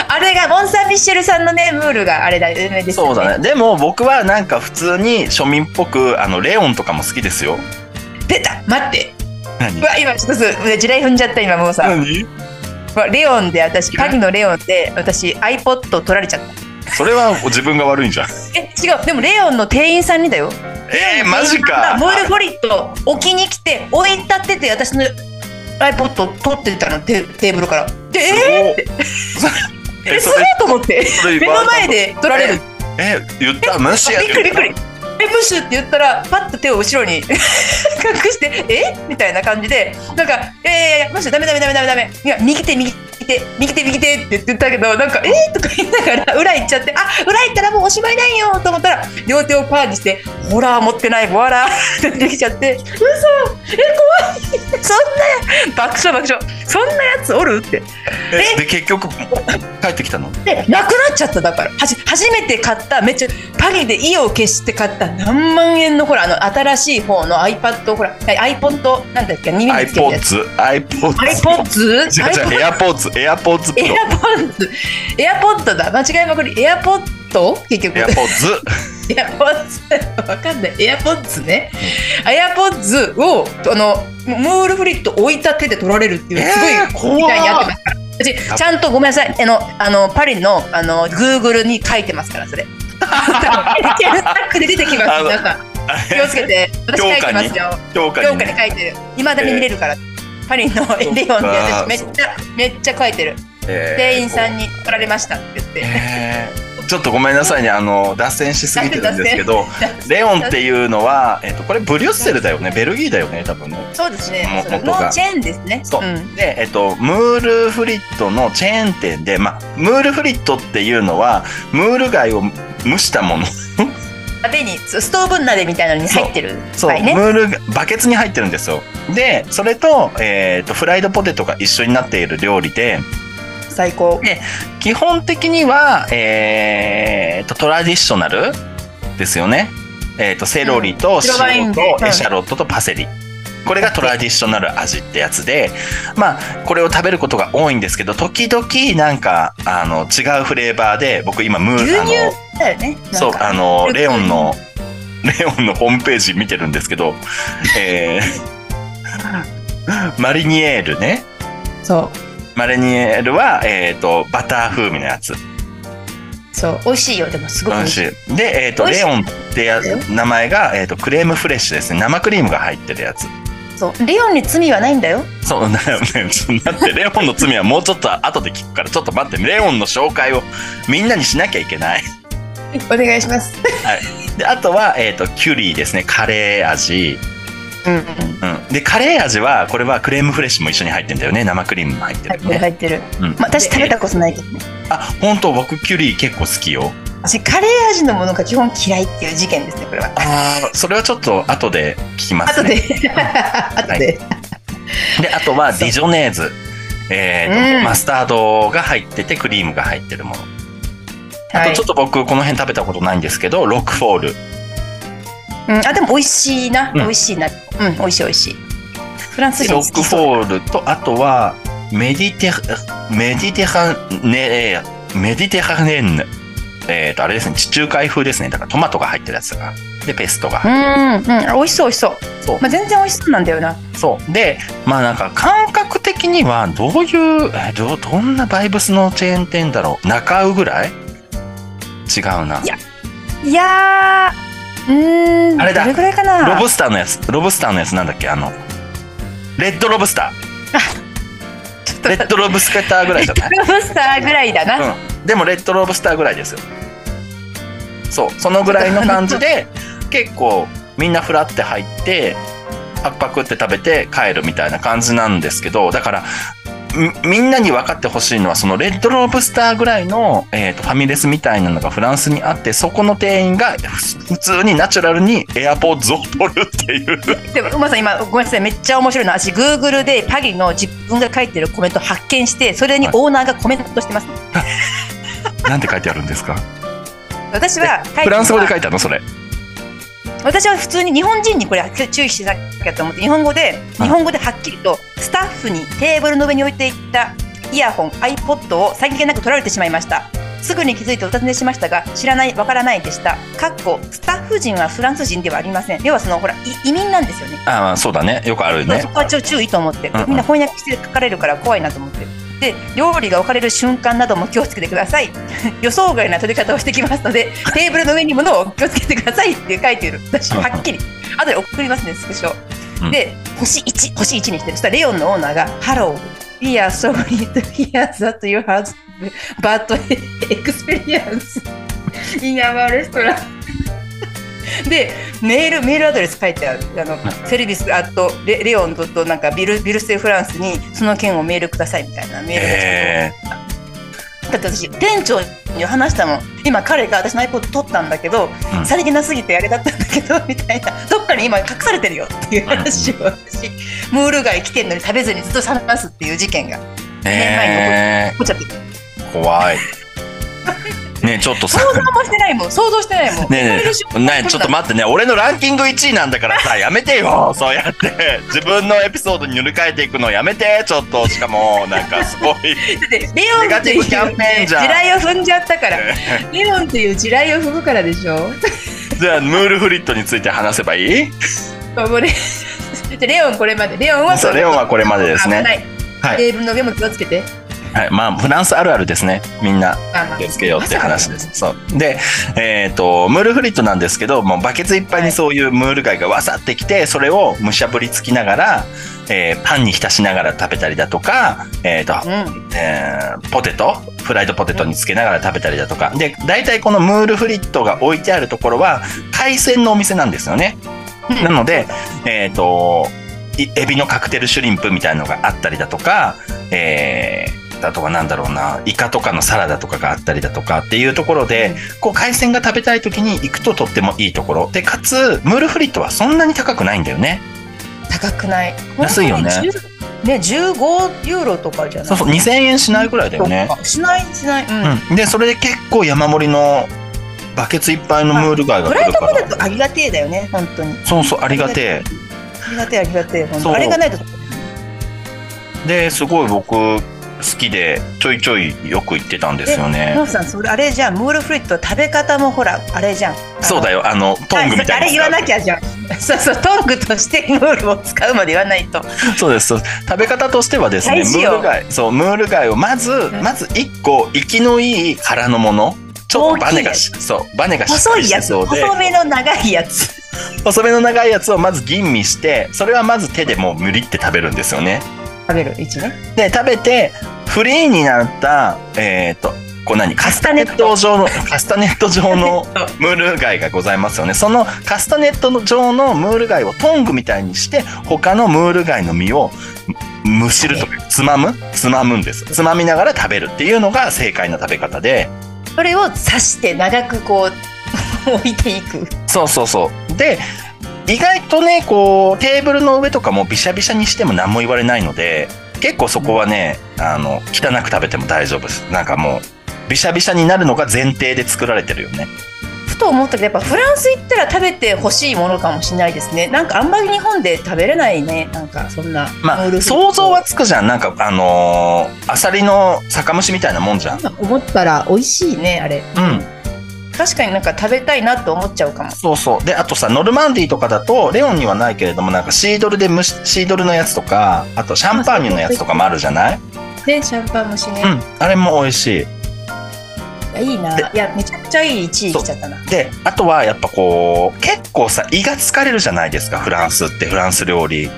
Speaker 2: あれがモン・サン・ミッシェルさんのねムールがあれだ有名ですよ
Speaker 1: そうだね。でも僕はなんか普通に庶民っぽくあのレオンとかも好きですよ。
Speaker 2: 出た。待って。
Speaker 1: 何
Speaker 2: うわ今ちょっと地雷踏んじゃった今もうさ。レオンで私パリのレオンで私 iPod 取られちゃった。
Speaker 1: それは自分が悪いんじゃん。
Speaker 2: え違う。でもレオンの店員さんにだよ。
Speaker 1: えー、マジか。
Speaker 2: モールフォリット置きに来て置いたってて私の iPod 取ってたのテテーブルから。でえ？ー、っ。て
Speaker 1: え
Speaker 2: えすごいと思って。
Speaker 1: それ
Speaker 2: 目の前で取られる。
Speaker 1: え、言った？無視や
Speaker 2: びっくりびっくり。えプッシュって言ったらパッと手を後ろに 隠してえ？みたいな感じでなんか「いやいやいやプッシュダメダメダメダメダメ。いや右手右手。右手右手」って言ったけどなんか「えとか言いながら裏行っちゃって「あ裏行ったらもうおしまいなんよ」と思ったら両手をパーにして「ほら持ってないほら」ってできちゃって「嘘え怖いそんな爆笑爆笑。そんなやつおる?」って。
Speaker 1: えで結局帰ってきたの？
Speaker 2: でなくなっちゃっただから。はじ初めて買っためっちゃパリで意を決して買った何万円のほらあの新しい方の iPad ほら iPod なんだっけ耳につけるやつ。
Speaker 1: iPods iPods
Speaker 2: iPods
Speaker 1: 違う違う AirPods
Speaker 2: エ
Speaker 1: Pro
Speaker 2: アポッツエアポッドだ。間違いまくり。エアポッド結局。
Speaker 1: AirPods
Speaker 2: エアポッツ わかんない。エアポッツね。エアポッツをあのムールフリット置いた手で取られるっていうすごいみたいにやってます。から私ちゃんとごめんなさい。あのあのパリのあのグーグルに書いてますからそれ。検索で出てきます。皆さん。気をつけて。私書いてますよ。
Speaker 1: 評価に。
Speaker 2: 書いてる。いまだに見れるから、パリのレオンでめっちゃめっちゃ書いてる。
Speaker 1: えー
Speaker 2: 店員さんに取られましたって言って、
Speaker 1: え。ーちょっとごめんなさいね。あの脱線しすぎてるんですけど レオンっていうのは、えっとこれブリュッセルだよね。ベルギーだよね多分ね。
Speaker 2: そうですね。
Speaker 1: も
Speaker 2: それ
Speaker 1: 元が。
Speaker 2: のチェーンですね。
Speaker 1: そう、
Speaker 2: ん。
Speaker 1: で、えっと、ムールフリットのチェーン店で、まあ、ムールフリットっていうのはムール貝を蒸したもの
Speaker 2: 鍋にストーブ鍋みたいなのに入ってる。
Speaker 1: そう、ムールがバケツに入ってるんですよ。でそれと,、えっとフライドポテトが一緒になっている料理で
Speaker 2: 最高。
Speaker 1: 基本的には、えっとトラディショナルですよね、えっとセロリと塩とエシャロットとパセリ、これがトラディショナル味ってやつでまあこれを食べることが多いんですけど時々なんかあの違うフレーバーで僕今ムーあの
Speaker 2: 牛乳だよね。
Speaker 1: そうあのレオンのレオンのホームページ見てるんですけど、えー マリニエールね。
Speaker 2: そう。
Speaker 1: マリニエールは、えー、とバター風味のやつ。
Speaker 2: そう。美味しいよ。でもすごく美味しい。
Speaker 1: で、えー、とレオンってや名前が、えー、とクレームフレッシュですね。生クリームが入ってるやつ
Speaker 2: そう。レオンに罪はないんだよ。
Speaker 1: そうだよ。ねちょっと待ってレオンの罪はもうちょっと後で聞くからちょっと待ってレオンの紹介をみんなにしなきゃいけない。
Speaker 2: お願いします。
Speaker 1: であとは、えー、とキュリーですね。カレー味。
Speaker 2: うんうん。
Speaker 1: うん、でカレー味はこれはクレームフレッシュも一緒に入ってんだよね。生クリームも入って
Speaker 2: る
Speaker 1: るよね、
Speaker 2: 入ってる。
Speaker 1: うん。
Speaker 2: まあ私食べたことないけどね。
Speaker 1: あ本当？僕キュリー結構好きよ
Speaker 2: 私カレー味のものが基本嫌いっていう事件ですねこれは。
Speaker 1: あーそれはちょっと後で聞きます
Speaker 2: 後
Speaker 1: ね
Speaker 2: で後で。
Speaker 1: であとはディジョネーズ。えーと
Speaker 2: うん。
Speaker 1: マスタードが入っててクリームが入ってるもの。あ
Speaker 2: はい。
Speaker 1: とちょっと僕この辺食べたことないんですけどロックフォール。
Speaker 2: うん、あでも美味しいな、
Speaker 1: うん。
Speaker 2: 美味しいな。うん美味しい美味しい。フランス人
Speaker 1: ロックフォールとあとはメディテメディテハネメディテハネンヌえっ、とあれですね地中海風ですね。だからトマトが入ってるやつがでペーストが。
Speaker 2: うんうん。美味しそう美味しそう。
Speaker 1: そう。
Speaker 2: まあ全然美味しそうなんだよな。
Speaker 1: そう。でまあなんか感覚的にはどういうえどどんなバイブスのチェーン店だろう。中尾ぐらい？違うな。い
Speaker 2: やいやーーん。
Speaker 1: あれだ。
Speaker 2: どれぐらいかな。
Speaker 1: ロブスターのやつ、ロブスターのやつなんだっけ？あの、レッドロブスター。レッドロブスターぐらいじゃない？
Speaker 2: ロブスターぐらいだな。
Speaker 1: うん。でもレッドロブスターぐらいですよ。そう、そのぐらいの感じで、結構みんなフラって入って、パクパクって食べて帰るみたいな感じなんですけど、だから、みみんなに分かってほしいのは、そのレッドロブスターぐらいの、えーとファミレスみたいなのがフランスにあって、そこの店員がふ普通にナチュラルにエアポッズを取るっていう。
Speaker 2: でも、馬さん今、ごめんなさい、めっちゃ面白いの。私、Google でパギの自分が書いてるコメントを発見して、それにオーナーがコメントしてます。
Speaker 1: なんて書いてあるんですか？
Speaker 2: 私は
Speaker 1: フランス語で書いたのそれ。
Speaker 2: 私は普通に日本人にこれ注意しなきゃと思って日本語で日本語ではっきりとスタッフにテーブルの上に置いていったイヤホン iPod を先気なく取られてしまいましたすぐに気づいてお尋ねしましたが知らないわからないでしたかっこスタッフ人はフランス人ではありません要はそのほらい移民なんですよね
Speaker 1: あまあそうだね。よくあるよね
Speaker 2: そ。こはちょっと注意と思って、
Speaker 1: うんうん
Speaker 2: みんな翻訳して書かれるから怖いなと思って。で料理が置かれる瞬間なども気をつけてください。予想外な取り方をしてきますので テーブルの上に物を気をつけてくださいって書いてる私はっきり。後で送りますねスクショ、
Speaker 1: うん。
Speaker 2: で星1星1にしてる。そしたらレオンのオーナーが「 Hello We are sorry to hear that you had bad experience in our restaurant でメールメールアドレス書いてある。あの、セルビスアットレレオンドットなんかビルビルステフランスにその件をメールくださいみたいなメールが来て
Speaker 1: え
Speaker 2: だって私店長に話したもん今彼が私の iPod 取ったんだけど、
Speaker 1: うん。
Speaker 2: さりげなすぎてあれだったんだけど みたいな。どっかに今隠されてるよっていう話を。私ムール貝来てんのに食べずにずっと話すっていう事件が。
Speaker 1: ー、
Speaker 2: 年前に
Speaker 1: え
Speaker 2: 起こっちゃって。
Speaker 1: ー、怖い。ねえちょっとさ。
Speaker 2: 想像もしてないもん。想像してないもん。
Speaker 1: ねえねちょっと待ってね、俺のランキング1位なんだからさ、やめてよ、そうやって。自分のエピソードに塗り替えていくのやめて、ちょっと、しかも、なんかすごい。
Speaker 2: だってレオンっていう
Speaker 1: ティブキャンペーンじゃん。
Speaker 2: 地雷を踏んじゃったから。レオンっていう地雷を踏むからでしょ？
Speaker 1: じゃあ、ムールフリットについて話せばいい？
Speaker 2: これで。レオンこれまで。レオンは
Speaker 1: レオンはこれまでですね。
Speaker 2: 危ない。
Speaker 1: はい。
Speaker 2: テーブルの上も気をつけて
Speaker 1: はい、まあ、フランスあるあるですね。みんな。気をつけようって話です。そう。で、えっ、と、ムールフリットなんですけど、もうバケツいっぱいにそういうムール貝がわさってきて、それをむしゃぶりつきながら、えーパンに浸しながら食べたりだとか、えっ、と、
Speaker 2: うん
Speaker 1: えーポテト？フライドポテトにつけながら食べたりだとか。で、大体このムールフリットが置いてあるところは、海鮮のお店なんですよね。なので、えっ、と、いエビのカクテルシュリンプみたいのがあったりだとか、えー、あとはなんだろうな、イカとかのサラダとかがあったりだとかっていうところで、こう海鮮が食べたい時に行くととってもいいところ。で、かつ、ムールフリットはそんなに高くないんだよね。
Speaker 2: 高くない
Speaker 1: 安いよね
Speaker 2: 本当に10ね15ユーロとかじゃない？
Speaker 1: そうそう、2000円しないぐらいだよね。
Speaker 2: しないしないうん、
Speaker 1: うん。で、それで結構山盛りのバケツいっぱいのムール貝が来るから。
Speaker 2: ポテトありがてえだよね本当に
Speaker 1: そうそう、ありがてえ。
Speaker 2: ありがてえありがてえあれがないと
Speaker 1: で、すごい僕好きで、ちょいちょいよく行ってたんですよね
Speaker 2: ノ。ブさんそれあれじゃんムールフリット食べ方もほらあれじゃんよ
Speaker 1: そうだよ、あの、トングみたいな。
Speaker 2: あれ言わなきゃじゃんそうそうトングとしてムールを使うまで言わないと
Speaker 1: そうです。そうです食べ方としてはですね、ムール貝、そう、ムール貝をまず、
Speaker 2: ん
Speaker 1: まず一個、生きのいい殻のもの。ちょっとバネがし、そう、バネが
Speaker 2: 細いやつ細めの長いやつ
Speaker 1: 細めの長いやつをまず吟味して、それはまず手でもう無理って食べるんですよね。
Speaker 2: 食べる位置ね
Speaker 1: で、食べて、フリーになった、えっ、と、こう何カスタネット状の、カスタネット状のムール貝がございますよね。そのカスタネット状のムール貝をトングみたいにして、他のムール貝の実をむむしるとか、つまむ？つまむんです。つまみながら食べるっていうのが正解な食べ方で、
Speaker 2: それを刺して長くこう 置いていく
Speaker 1: そうそうそう。で、意外とね、こう、テーブルの上とかもびしゃびしゃにしても何も言われないので、結構そこはね、あの、汚く食べても大丈夫です。なんかもう、びしゃびしゃになるのが前提で作られてるよね。
Speaker 2: ふと思ったけどやっぱフランス行ったら食べてほしいものかもしれないですねなんかあんまり日本で食べれないねなんかそんな
Speaker 1: まあ、想像はつくじゃん。なんか、あのーアサリの酒蒸しみたいなもんじゃん。
Speaker 2: 今思ったら美味しいねあれ
Speaker 1: うん。
Speaker 2: 確かになんか食べたいなと思っちゃうかも
Speaker 1: そうそう。で、あとさ、ノルマンディーとかだと、レオンにはないけれども、なんかシードルで蒸し、シードルのやつとか、あとシャンパーニュのやつとかもあるじゃない？
Speaker 2: ねシャンパン蒸しね、
Speaker 1: うん。あれも美味しい。
Speaker 2: いやいいな。
Speaker 1: で
Speaker 2: いや、めちゃくちゃいい1位来ちゃったな。
Speaker 1: で、あとはやっぱこう、結構さ、胃が疲れるじゃないですか、フランスって、フランス料理。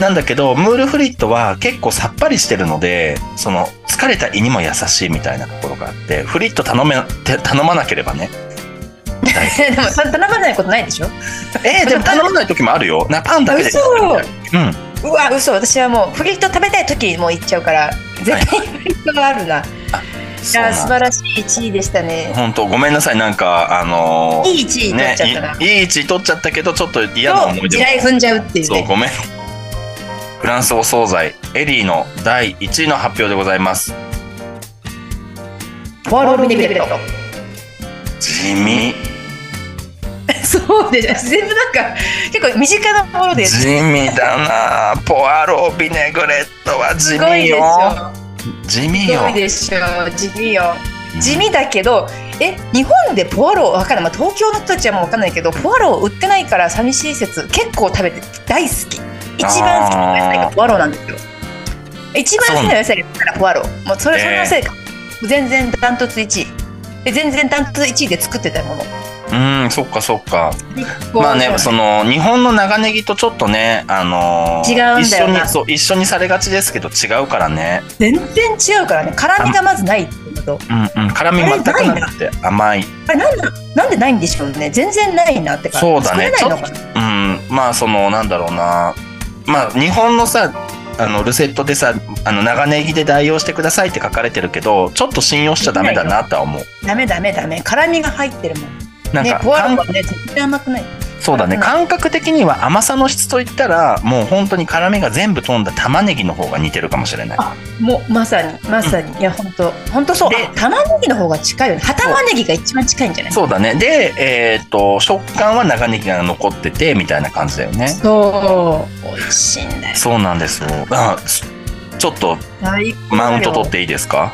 Speaker 1: なんだけど、ムールフリットは結構さっぱりしてるので、その、疲れた胃にも優しいみたいなところがあって、フリット頼め、て頼まなければね。
Speaker 2: でも、た頼まないことないでしょ？
Speaker 1: えー、でも頼まない時もあるよ。なパンだけで。
Speaker 2: 嘘
Speaker 1: うん。
Speaker 2: うわ、嘘。私はもう、フリット食べたい時もう行っちゃうから、絶対フリットがあるな。いや、
Speaker 1: そうなん
Speaker 2: 素晴らしい1位でしたね。
Speaker 1: 本当ごめんなさい、なんか、あのー
Speaker 2: いい1位取っちゃったな。
Speaker 1: ね、いいい位置取っちゃったけど、ちょっと嫌な思い出
Speaker 2: 地雷踏んじゃうっていう
Speaker 1: そう、
Speaker 2: ね。
Speaker 1: ごめん。フランスお惣菜、エリーの第1位の発表でございます。
Speaker 2: ポアロビネグレット。
Speaker 1: 地味。
Speaker 2: そうでしょ。全部なんか、結構身近なもので。す
Speaker 1: 地味だなポアロビネグレットは地味よ。
Speaker 2: ょ。
Speaker 1: 地味よ。
Speaker 2: 地味よ。地味だけど、え、日本でポアロわかんない。まあ、東京の人たちはもうわかんないけど、ポアロ売ってないから寂しい説、結構食べて大好き。一番好きな野菜がポアロなんですよ。一番好きな野菜がポアロ。もうそれ、その野菜が全然ダントツ1位。で全然ダントツ1位で作ってたもの。
Speaker 1: うん、そっかそっか。まあね、その日本の長ネギとちょっとね、あのー
Speaker 2: 違うんだよな
Speaker 1: 一緒にそう一緒にされがちですけど違うからね。
Speaker 2: 全然違うからね。辛みがまずないってこと。
Speaker 1: うんうん、辛み全くなくて甘い。
Speaker 2: あれなんだなんでないんでしょうね。全然ないなってか。
Speaker 1: そうだね。うん、まあそのなんだろうな。まあ日本のさ、あのルセットでさ、あの長ネギで代用してくださいって書かれてるけど、ちょっと信用しちゃダメだなとは思う。
Speaker 2: ダメダメダメ。辛みが入ってるもん。
Speaker 1: なんか、、
Speaker 2: ねポアロ
Speaker 1: 感
Speaker 2: はね、絶対甘くない。
Speaker 1: そうだね、
Speaker 2: うん。
Speaker 1: 感覚的には甘さの質といったら、もう本当に辛みが全部飛んだ玉ねぎの方が似てるかもしれない。
Speaker 2: あもうまさにまさに、いや本当本当そう。玉ねぎの方が近いよね。葉玉ねぎが一番近いんじゃない？
Speaker 1: そうだね。で、えっ、と、食感は長ネギが残ってて、みたいな感じだよね。
Speaker 2: そう。美味しいんだよ。
Speaker 1: そうなんです。よ。あすちょっとマウント取っていいですか？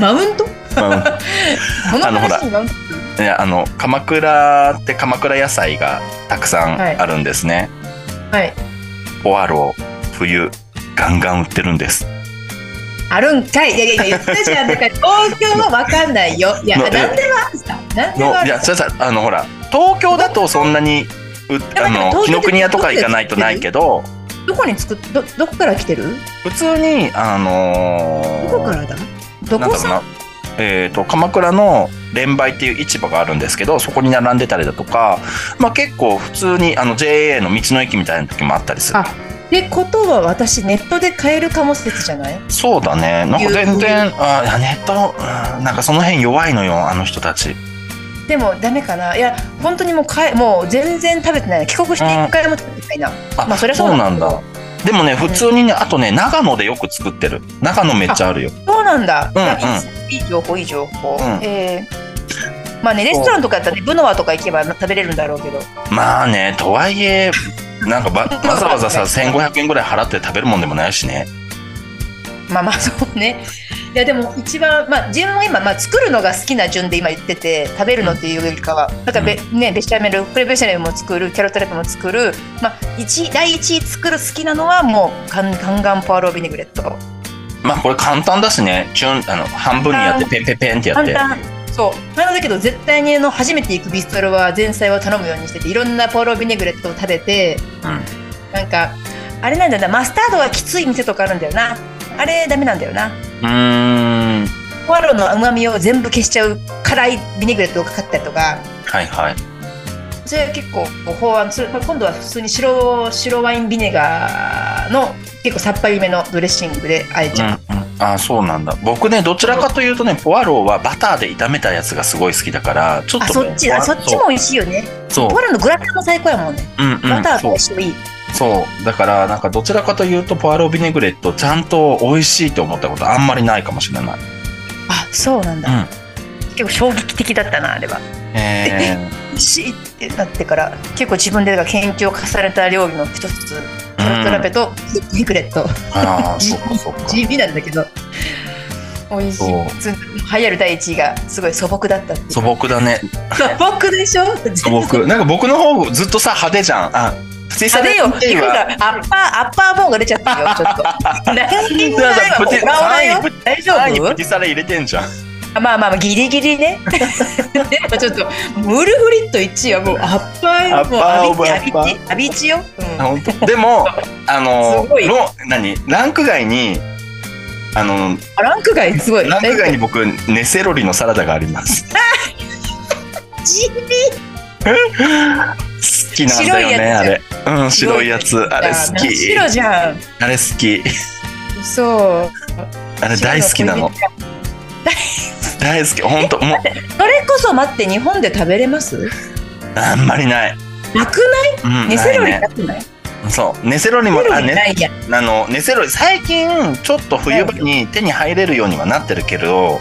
Speaker 2: マウント？
Speaker 1: あのほら。いやあの鎌倉って鎌倉野菜がたくさん
Speaker 2: はい。
Speaker 1: あるんですね、
Speaker 2: はい。
Speaker 1: ポアロ冬ガンガン売ってるんです。
Speaker 2: あるんかい。いやいやいや言ったじゃん。だから 東京は分かんないよ。いや
Speaker 1: の
Speaker 2: 何でもあるさ。何でもあるさ。
Speaker 1: やそれさあのほら東京だとそんなにうあの紀ノ国屋とか行かないとないけど
Speaker 2: どこに作っどどこから来てる？
Speaker 1: 普通にあのー
Speaker 2: どこからだ？どこさ？
Speaker 1: なんえー、と鎌倉の連売っていう市場があるんですけどそこに並んでたりだとか、まあ、結構普通にあの JA の道の駅みたいな時もあったりする。
Speaker 2: あってことは私ネットで買えるかも説じゃない？
Speaker 1: そうだね。なんか全然あいやネットうんなんかその辺弱いのよあの人たち。
Speaker 2: でもダメかな。いや本当にもうかえもう全然食べてない。帰国して一回も食べてないな、
Speaker 1: あ、
Speaker 2: まあそりゃ
Speaker 1: そ
Speaker 2: そううなんだ
Speaker 1: でもね普通にねあとね長野でよく作ってる。長野めっちゃあるよ。
Speaker 2: そうなんだ、
Speaker 1: うん
Speaker 2: いやいい情報いい情報、
Speaker 1: うん。
Speaker 2: えー。まあねレストランとかやったらねブノワとか行けば食べれるんだろうけど。
Speaker 1: まあねとはいえなんかば わざわざさ1500円ぐらい払って食べるもんでもないしね。
Speaker 2: まあまあそうねいやでも一番まあ自分も今、まあ、作るのが好きな順で今言ってて食べるのっていうよりかはだからべ、ねベシャメルクレベシャメルも作るキャロットレップも作るまあ一位第一位作る好きなのはもうカンカンガンポアロビネグレット。
Speaker 1: まあこれ簡単だしね。チュンあの半分にやってペンペンペンってやって。
Speaker 2: 簡単。そう。なんだけど絶対にあの初めて行くビストロは前菜を頼むようにしてていろんなポアロビネグレットを食べて
Speaker 1: うん。
Speaker 2: なんかあれなんだよなマスタードがきつい店とかあるんだよなあれダメなんだよな。
Speaker 1: うーん。
Speaker 2: ポアロの旨味を全部消しちゃう辛いビネグレットがかかったりとか。
Speaker 1: はいはい。
Speaker 2: それは結構法案それ今度は普通に白白ワインビネガーの結構さっぱりめのドレッシングであえちゃう、
Speaker 1: うんうん、あそうなんだ。僕ねどちらかというとねポアローはバターで炒めたやつがすごい好きだからちょっとね
Speaker 2: あそっちだ。そっちも美味しいよね。
Speaker 1: そう。
Speaker 2: ポアロのグラタンも最高やもんね。
Speaker 1: うんうん。
Speaker 2: バターと
Speaker 1: そう
Speaker 2: 相性いい、
Speaker 1: そう。だからなんかどちらかというとポアロービネグレットちゃんと美味しいと思ったことあんまりないかもしれない。
Speaker 2: あそうなんだ、
Speaker 1: うん。
Speaker 2: 結構衝撃的だったなあれは。
Speaker 1: え
Speaker 2: 美味しいってなってから結構自分で研究を重ねた料理の一つキャロットラペとビネグレット。
Speaker 1: ー、ああそっかそっか。
Speaker 2: 地味なんだけど美味しい。流行る第一位がすごい素朴だった
Speaker 1: 素朴だね
Speaker 2: 素朴でしょ
Speaker 1: 素朴なんか。僕の方ずっとさ派手じゃんあプティサ
Speaker 2: あれよ、アッパー、アッパーボーンが出ちゃったよ、ちょっと。大丈夫
Speaker 1: ティサラ入れてんじゃん。
Speaker 2: あまあまあまあギリギリね。でもちょっとムルフリット1位はもうアッパー
Speaker 1: アッパーア
Speaker 2: ビチよ、
Speaker 1: でも あの
Speaker 2: すごい。
Speaker 1: ロ何？ランク外にあの
Speaker 2: あランク外すごい。
Speaker 1: ランク外に僕ネセロリのサラダがあります きなんだよねあれ。うん白いやつ。あれ好き。
Speaker 2: 白じゃん
Speaker 1: あれ好き。
Speaker 2: そう。
Speaker 1: あれ大好きなの。大好き。本当もう。
Speaker 2: それこそ待って日本で食べれます？
Speaker 1: あんまりない、
Speaker 2: なく
Speaker 1: うん、
Speaker 2: ないネセロリ
Speaker 1: な
Speaker 2: くない
Speaker 1: そう。ネセロリもあねあのネセロリ最近ちょっと冬場に手に入れるようにはなってるけど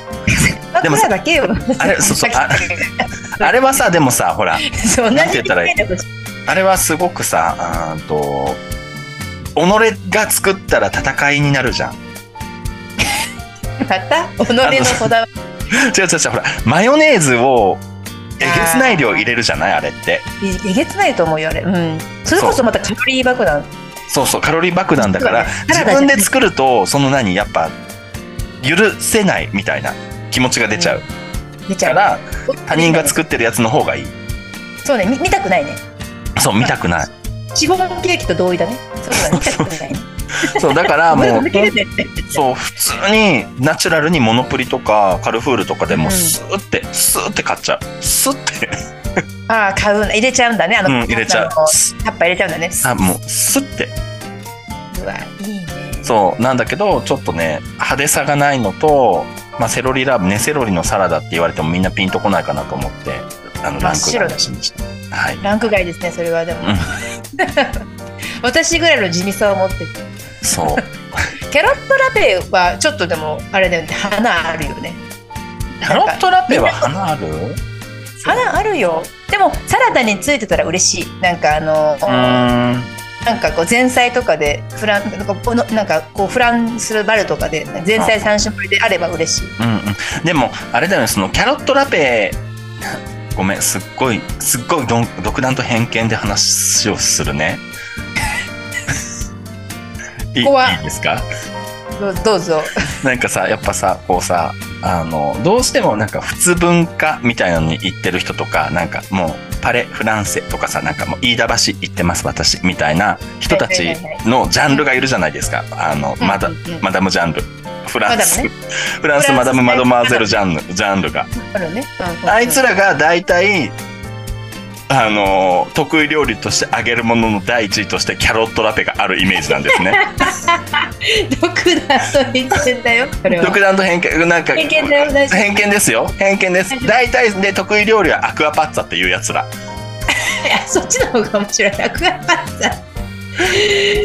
Speaker 1: でも
Speaker 2: 枕だけよ。
Speaker 1: あれそうそうあ あれはさでもさほら
Speaker 2: そう
Speaker 1: なんて言ったらいいあれはすごくさあーと己が作ったら戦いになるじゃん。
Speaker 2: また？己のこだわり？
Speaker 1: 違う違う違うほらマヨネーズをえげつない量入れるじゃない？あれって。
Speaker 2: えげつないと思うよあれ。うん。それこそまたカロリー爆弾。
Speaker 1: そう。そうカロリー爆弾だから
Speaker 2: ね。
Speaker 1: 自分で作るとその何？やっぱ許せないみたいな気持ちが出ちゃう。
Speaker 2: 出ちゃう
Speaker 1: から他人が作ってるやつの方がいい。
Speaker 2: そうね。み見たくないね
Speaker 1: そう見たくない。
Speaker 2: シフォンケーキと同意だね。そうだ
Speaker 1: から もうそう普通にナチュラルにモノプリとかカルフールとかでも
Speaker 2: うん。
Speaker 1: スーってスーって買っちゃう。スーって。
Speaker 2: ああ買う入れちゃうんだね。あの、
Speaker 1: うん入れちゃう。
Speaker 2: あのタッパー入れちゃうんだね。
Speaker 1: あもうスッて。
Speaker 2: うわいいね。
Speaker 1: そうなんだけどちょっとね派手さがないのと、まあ、セロリラーブねセロリのサラダって言われてもみんなピンとこないかなと思ってあのランク
Speaker 2: 真っ白だ
Speaker 1: 外にしましたはい、
Speaker 2: ランク外ですねそれはでも、
Speaker 1: うん、
Speaker 2: 私ぐらいの地味さを持ってて。
Speaker 1: そう。
Speaker 2: キャロットラペはちょっとでもあれだよね。花あるよね。
Speaker 1: キャロットラペは花ある？
Speaker 2: 花あるよ。でもサラダについてたら嬉しい。なんかあのなんかこう前菜とかでフランなんかこのなんかこうフランスバルとかで前菜3種盛りであれば嬉しい。
Speaker 1: うんうん。でもあれだよねそのキャロットラペごめんすっごいすっごい独断と偏見で話をするね。いいい
Speaker 2: ここはい
Speaker 1: ですか？
Speaker 2: どうぞ。
Speaker 1: なんかさやっぱさこうさあのどうしてもなんか普通文化みたいなのに行ってる人とかなんかもうパレフランセとかさなんかもう飯田橋行ってます私みたいな人たちのジャンルがいるじゃないですか。あのマダ
Speaker 2: うんうん。うん
Speaker 1: マダムジャンルフランス、
Speaker 2: マダム
Speaker 1: フランスマダムマドマーゼルジャンルジャンルが。
Speaker 2: あるね、うんうん
Speaker 1: あいつらが大体あの得意料理としてあげるものの第一位としてキャロットラペがあるイメージなんですね。
Speaker 2: 独断と言ってんだよ
Speaker 1: 独断と偏見なんか
Speaker 2: 偏見
Speaker 1: ですよ。偏見です。大体で得意料理はアクアパッツァっていうやつら。
Speaker 2: いやそっちの方が面白い。アクアパッツァ。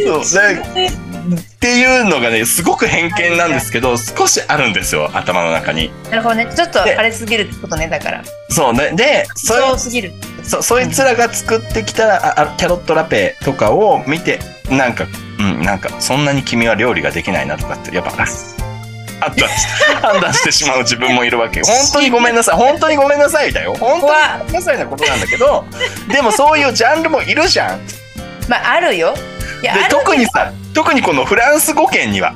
Speaker 1: そうでっていうのがねすごく偏見なんですけど少しあるんですよ頭の中に。
Speaker 2: なるほどね。ちょっと荒れすぎるってことねだから。
Speaker 1: そうででそ
Speaker 2: そうすぎる。
Speaker 1: そそいつらが作ってきたああキャロットラペとかを見てなんかうんなんかそんなに君は料理ができないなとかってやっぱ判断し判断してしまう自分もいるわけよ。本当にごめんなさい。本当にごめんなさいだよ。本当にごめんなさいなことなんだけどでもそういうジャンルもいるじゃん。
Speaker 2: まああるよ。いや
Speaker 1: 特にさ特にこのフランス語圏には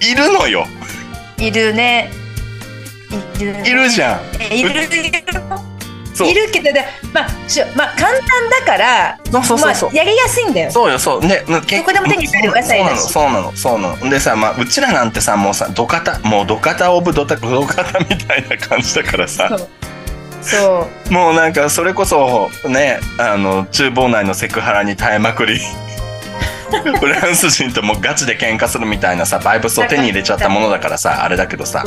Speaker 1: いるのよ。
Speaker 2: いるね。いる。
Speaker 1: いるじゃん。
Speaker 2: えいるいるけどでまあしょまあ簡単だからまあ、やりやすいんだよ。
Speaker 1: そうよそう。ねど
Speaker 2: どこでも手に入るお野菜だし
Speaker 1: そうなのそうなのそうなの。でさまあうちらなんてさもうさドカタもうドカタオブドタドカタみたいな感じだからさ。
Speaker 2: そう。
Speaker 1: もうなんかそれこそねあの厨房内のセクハラに耐えまくり フランス人ともうガチで喧嘩するみたいなさバイブスを手に入れちゃったものだからさあれだけどさ。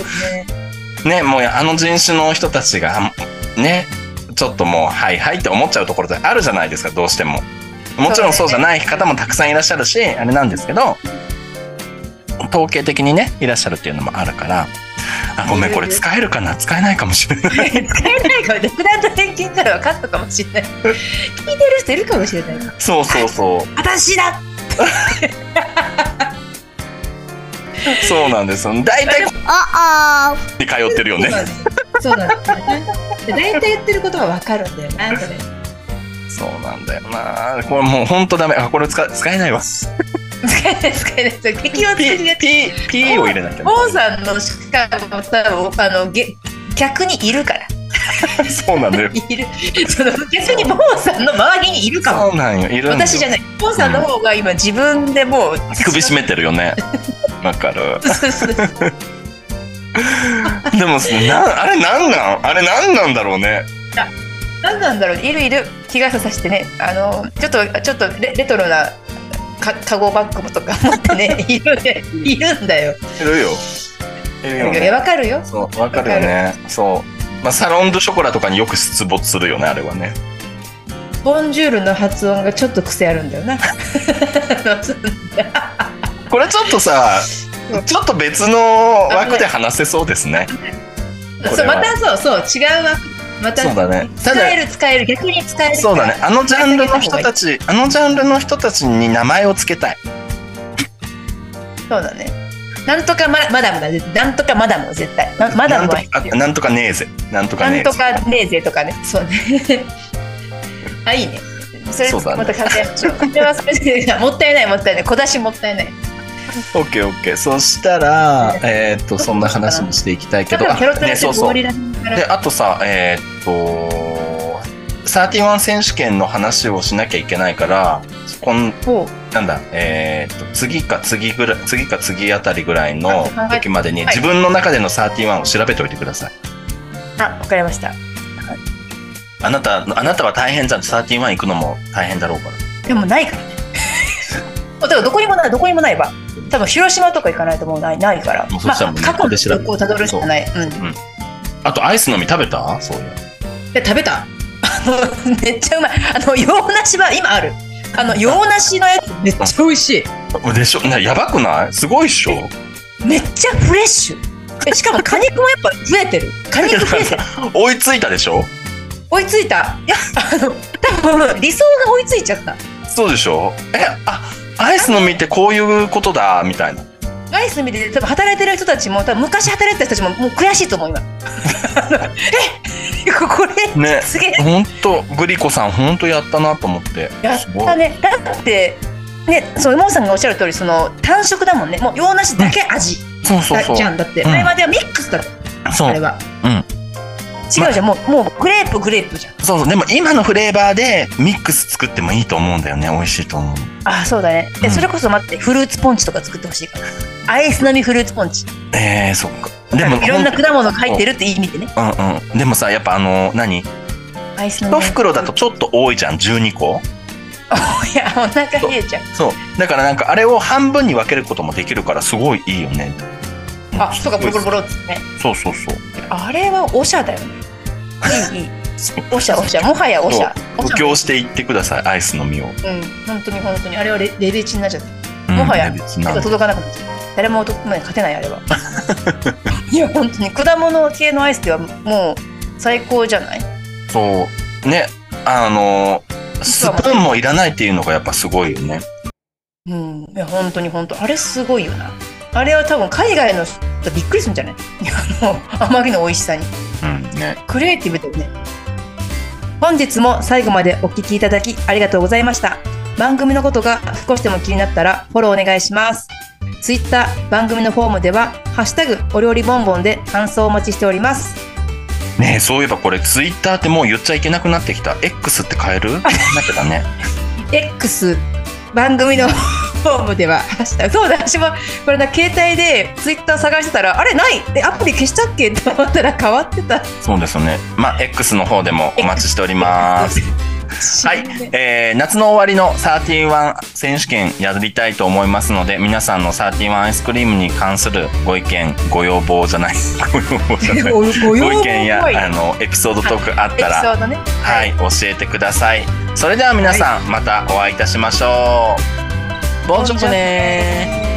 Speaker 2: ね
Speaker 1: ねもうあの人種の人たちがねちょっともうはいはいって思っちゃうところってあるじゃないですかどうしても。もちろんそうじゃない方もたくさんいらっしゃるしあれなんですけど統計的にねいらっしゃるっていうのもあるから。あごめんこれ使えるかな？使えないかもしれない。
Speaker 2: 使えないかも。独断と偏見からはカットかもしれない。聞いてる人いるかもしれない
Speaker 1: そうそうそう。
Speaker 2: 私だ
Speaker 1: そうなんです。よ大体こ
Speaker 4: あ
Speaker 1: こに通ってるよね。
Speaker 2: そうなんですよね大体言ってることはわかるんだよなそれ
Speaker 1: そうなんだよな。これもうほんとダメ。あこれ使使えないわ。
Speaker 2: 使えない使えない。敵を作りが
Speaker 1: P P を入れなきゃ
Speaker 2: モーさんのしかも多分あのげ逆にいるから
Speaker 1: そうなのよ。
Speaker 2: いるその逆にモーさんの周りにいるかも
Speaker 1: そうなんよ。いる
Speaker 2: 私じゃないモーさんの方が今自分でもう
Speaker 1: 首絞めてるよね。わかる。
Speaker 2: そうそうそう
Speaker 1: でもなあれなんなん？あれなんなんだろうね。
Speaker 2: 何なんだろういるいる日傘さしてねあのちょっとちょっとレレトロなかカゴバッグとか 持ってねいるねいるんだよ。
Speaker 1: いるよ。いるよね。
Speaker 2: わかるよ。
Speaker 1: そう、わかるよね。そう。まあ、サロンドショコラとかによく出没するよね、あれはね。
Speaker 2: ボンジュールの発音がちょっと癖あるんだよな。
Speaker 1: これちょっとさ、ちょっと別の枠で話せそうですね。こ
Speaker 2: そうまたそうそう違う枠また
Speaker 1: そうだね
Speaker 2: 使える使える逆に使える
Speaker 1: そうだね。あのジャンルの人たち、あのジャンルの人たちに名前をつけたい。
Speaker 2: そうだね。なんとかママダムだなんとかマダム絶対まマダムは
Speaker 1: なんとか、なんとかねえぜ。なんとかねえぜ。
Speaker 2: とかね。そうね。あいいね。それまた考えましょう。これはそれで もったいないもったいない。小出しもったいない。
Speaker 1: オッケーオッケー。そしたら、えーっと、そんな話もしていきたいけど、
Speaker 2: 多分ペロペロ
Speaker 1: ね、そうそう。
Speaker 2: で
Speaker 1: あとさ、えーっと、31選手権の話をしなきゃいけないから、こん
Speaker 2: ほ
Speaker 1: なんだ、えーっと、次か次ぐらい、次か次あたりぐらいの時までに
Speaker 2: はい。
Speaker 1: 自分の中での31を調べておいてください。
Speaker 2: うあわかりました。
Speaker 1: あなた、あなたは大変じゃん。31行くのも大変だろうから。
Speaker 2: でもないからね。だからどこにもないどこにもないわ。多分広島とか行かないともうないないから。
Speaker 1: もうそしたらもう
Speaker 2: 過去の
Speaker 1: ネットで調べ
Speaker 2: 記憶をたどるしかない。う。ん。
Speaker 1: あと、アイスのみ食べた？そういう。
Speaker 2: で食べた。あのめっちゃうまい。あの洋梨は今あるあの洋梨のやつめっちゃ美味しい。
Speaker 1: でしょ？なやばくない？すごいっしょ？
Speaker 2: めっちゃフレッシュ。えしかも果肉もやっぱ増えてる。果肉増えてる。
Speaker 1: 追いついたでしょ？
Speaker 2: 追いついた。いやあの多分理想が追いついちゃった。
Speaker 1: そうでしょ？え、あ、アイスのみってこういうことだ、みたいな。
Speaker 2: アイス見て多分働いてる人たちも多分昔働いてた人たちももう悔しいと思う今 えこれ
Speaker 1: ね。
Speaker 2: すげえ
Speaker 1: ほんと、グリコさん、ほんとやったなと思って。
Speaker 2: やったねだってねそうモンさんがおっしゃる通りその単色だもんねもう洋梨だけ味
Speaker 1: そうそうそう
Speaker 2: だじ。ゃんだって、
Speaker 1: うん
Speaker 2: 前まではミックスだった
Speaker 1: そう。
Speaker 2: あれは
Speaker 1: うん。
Speaker 2: 違うじゃんもうもうグレープグレープじゃん
Speaker 1: そうそう。でも今のフレーバーでミックス作ってもいいと思うんだよね。美味しいと思う。
Speaker 2: あそうだねえ、
Speaker 1: うん
Speaker 2: それこそ待ってフルーツポンチとか作ってほしいからアイス飲みフルーツポンチ
Speaker 1: えー、そっか。でも、
Speaker 2: いろんな果物が入ってるって意味でね
Speaker 1: うんうん。でもさ、やっぱあの、何？
Speaker 2: アイス飲み
Speaker 1: 一袋だとちょっと多いじゃん。12個。
Speaker 2: いやお腹冷えちゃう
Speaker 1: そう。だからなんかあれを半分に分けることもできるからすごいいいよね。
Speaker 2: あそうかボロボロボロっつってね。
Speaker 1: そうそうそう。
Speaker 2: あれはおしゃだよね。いいおしゃおしゃもはやおしゃお
Speaker 1: 布
Speaker 2: しゃ
Speaker 1: 教していってください。アイスの実を。
Speaker 2: うん。本当に本当に。あれはレレベチになっちゃった。
Speaker 1: うん
Speaker 2: もはや。
Speaker 1: 別な
Speaker 2: 手が届かなくなっちゃう誰もとも勝てないあれは。いや本当に果物系のアイスではもう最高じゃない？
Speaker 1: そう。ね。あの、スプーンもいらないっていうのがやっぱすごいよね。
Speaker 2: うん。いや本当に本当。あれすごいよなあれは多分海外の人びっくりするんじゃない？あまりの美味しさに
Speaker 1: うん。ね。
Speaker 2: クリエイティブだよね本日も最後までお聞きいただきありがとうございました番組のことが少しでも気になったらフォローお願いしますツイッター番組のフォームでは「ハッシュタグお料理ボンボン」で感想をお待ちしております
Speaker 1: ねそういえばこれツイッターってもう言っちゃいけなくなってきた。X って変える？なってたね。
Speaker 2: X 番組の フォームではハッシュタグそうだ私もこれだ携帯でツイッター探してたらあれないえアプリ消したっけ？と思ったら変わってた
Speaker 1: そうですよね。まあ、X の方でもお待ちしております。はい、えー、夏の終わりの31選手権やりたいと思いますので、皆さんの31アイスクリームに関するご意見、ご要望じゃない、ご要望じゃない、
Speaker 2: ご
Speaker 1: 意見やあのエピソードトークあったら、
Speaker 2: ードね。
Speaker 1: はい、教えてください。それでは皆さん、またお会いいたしましょう。ボンジョブねー。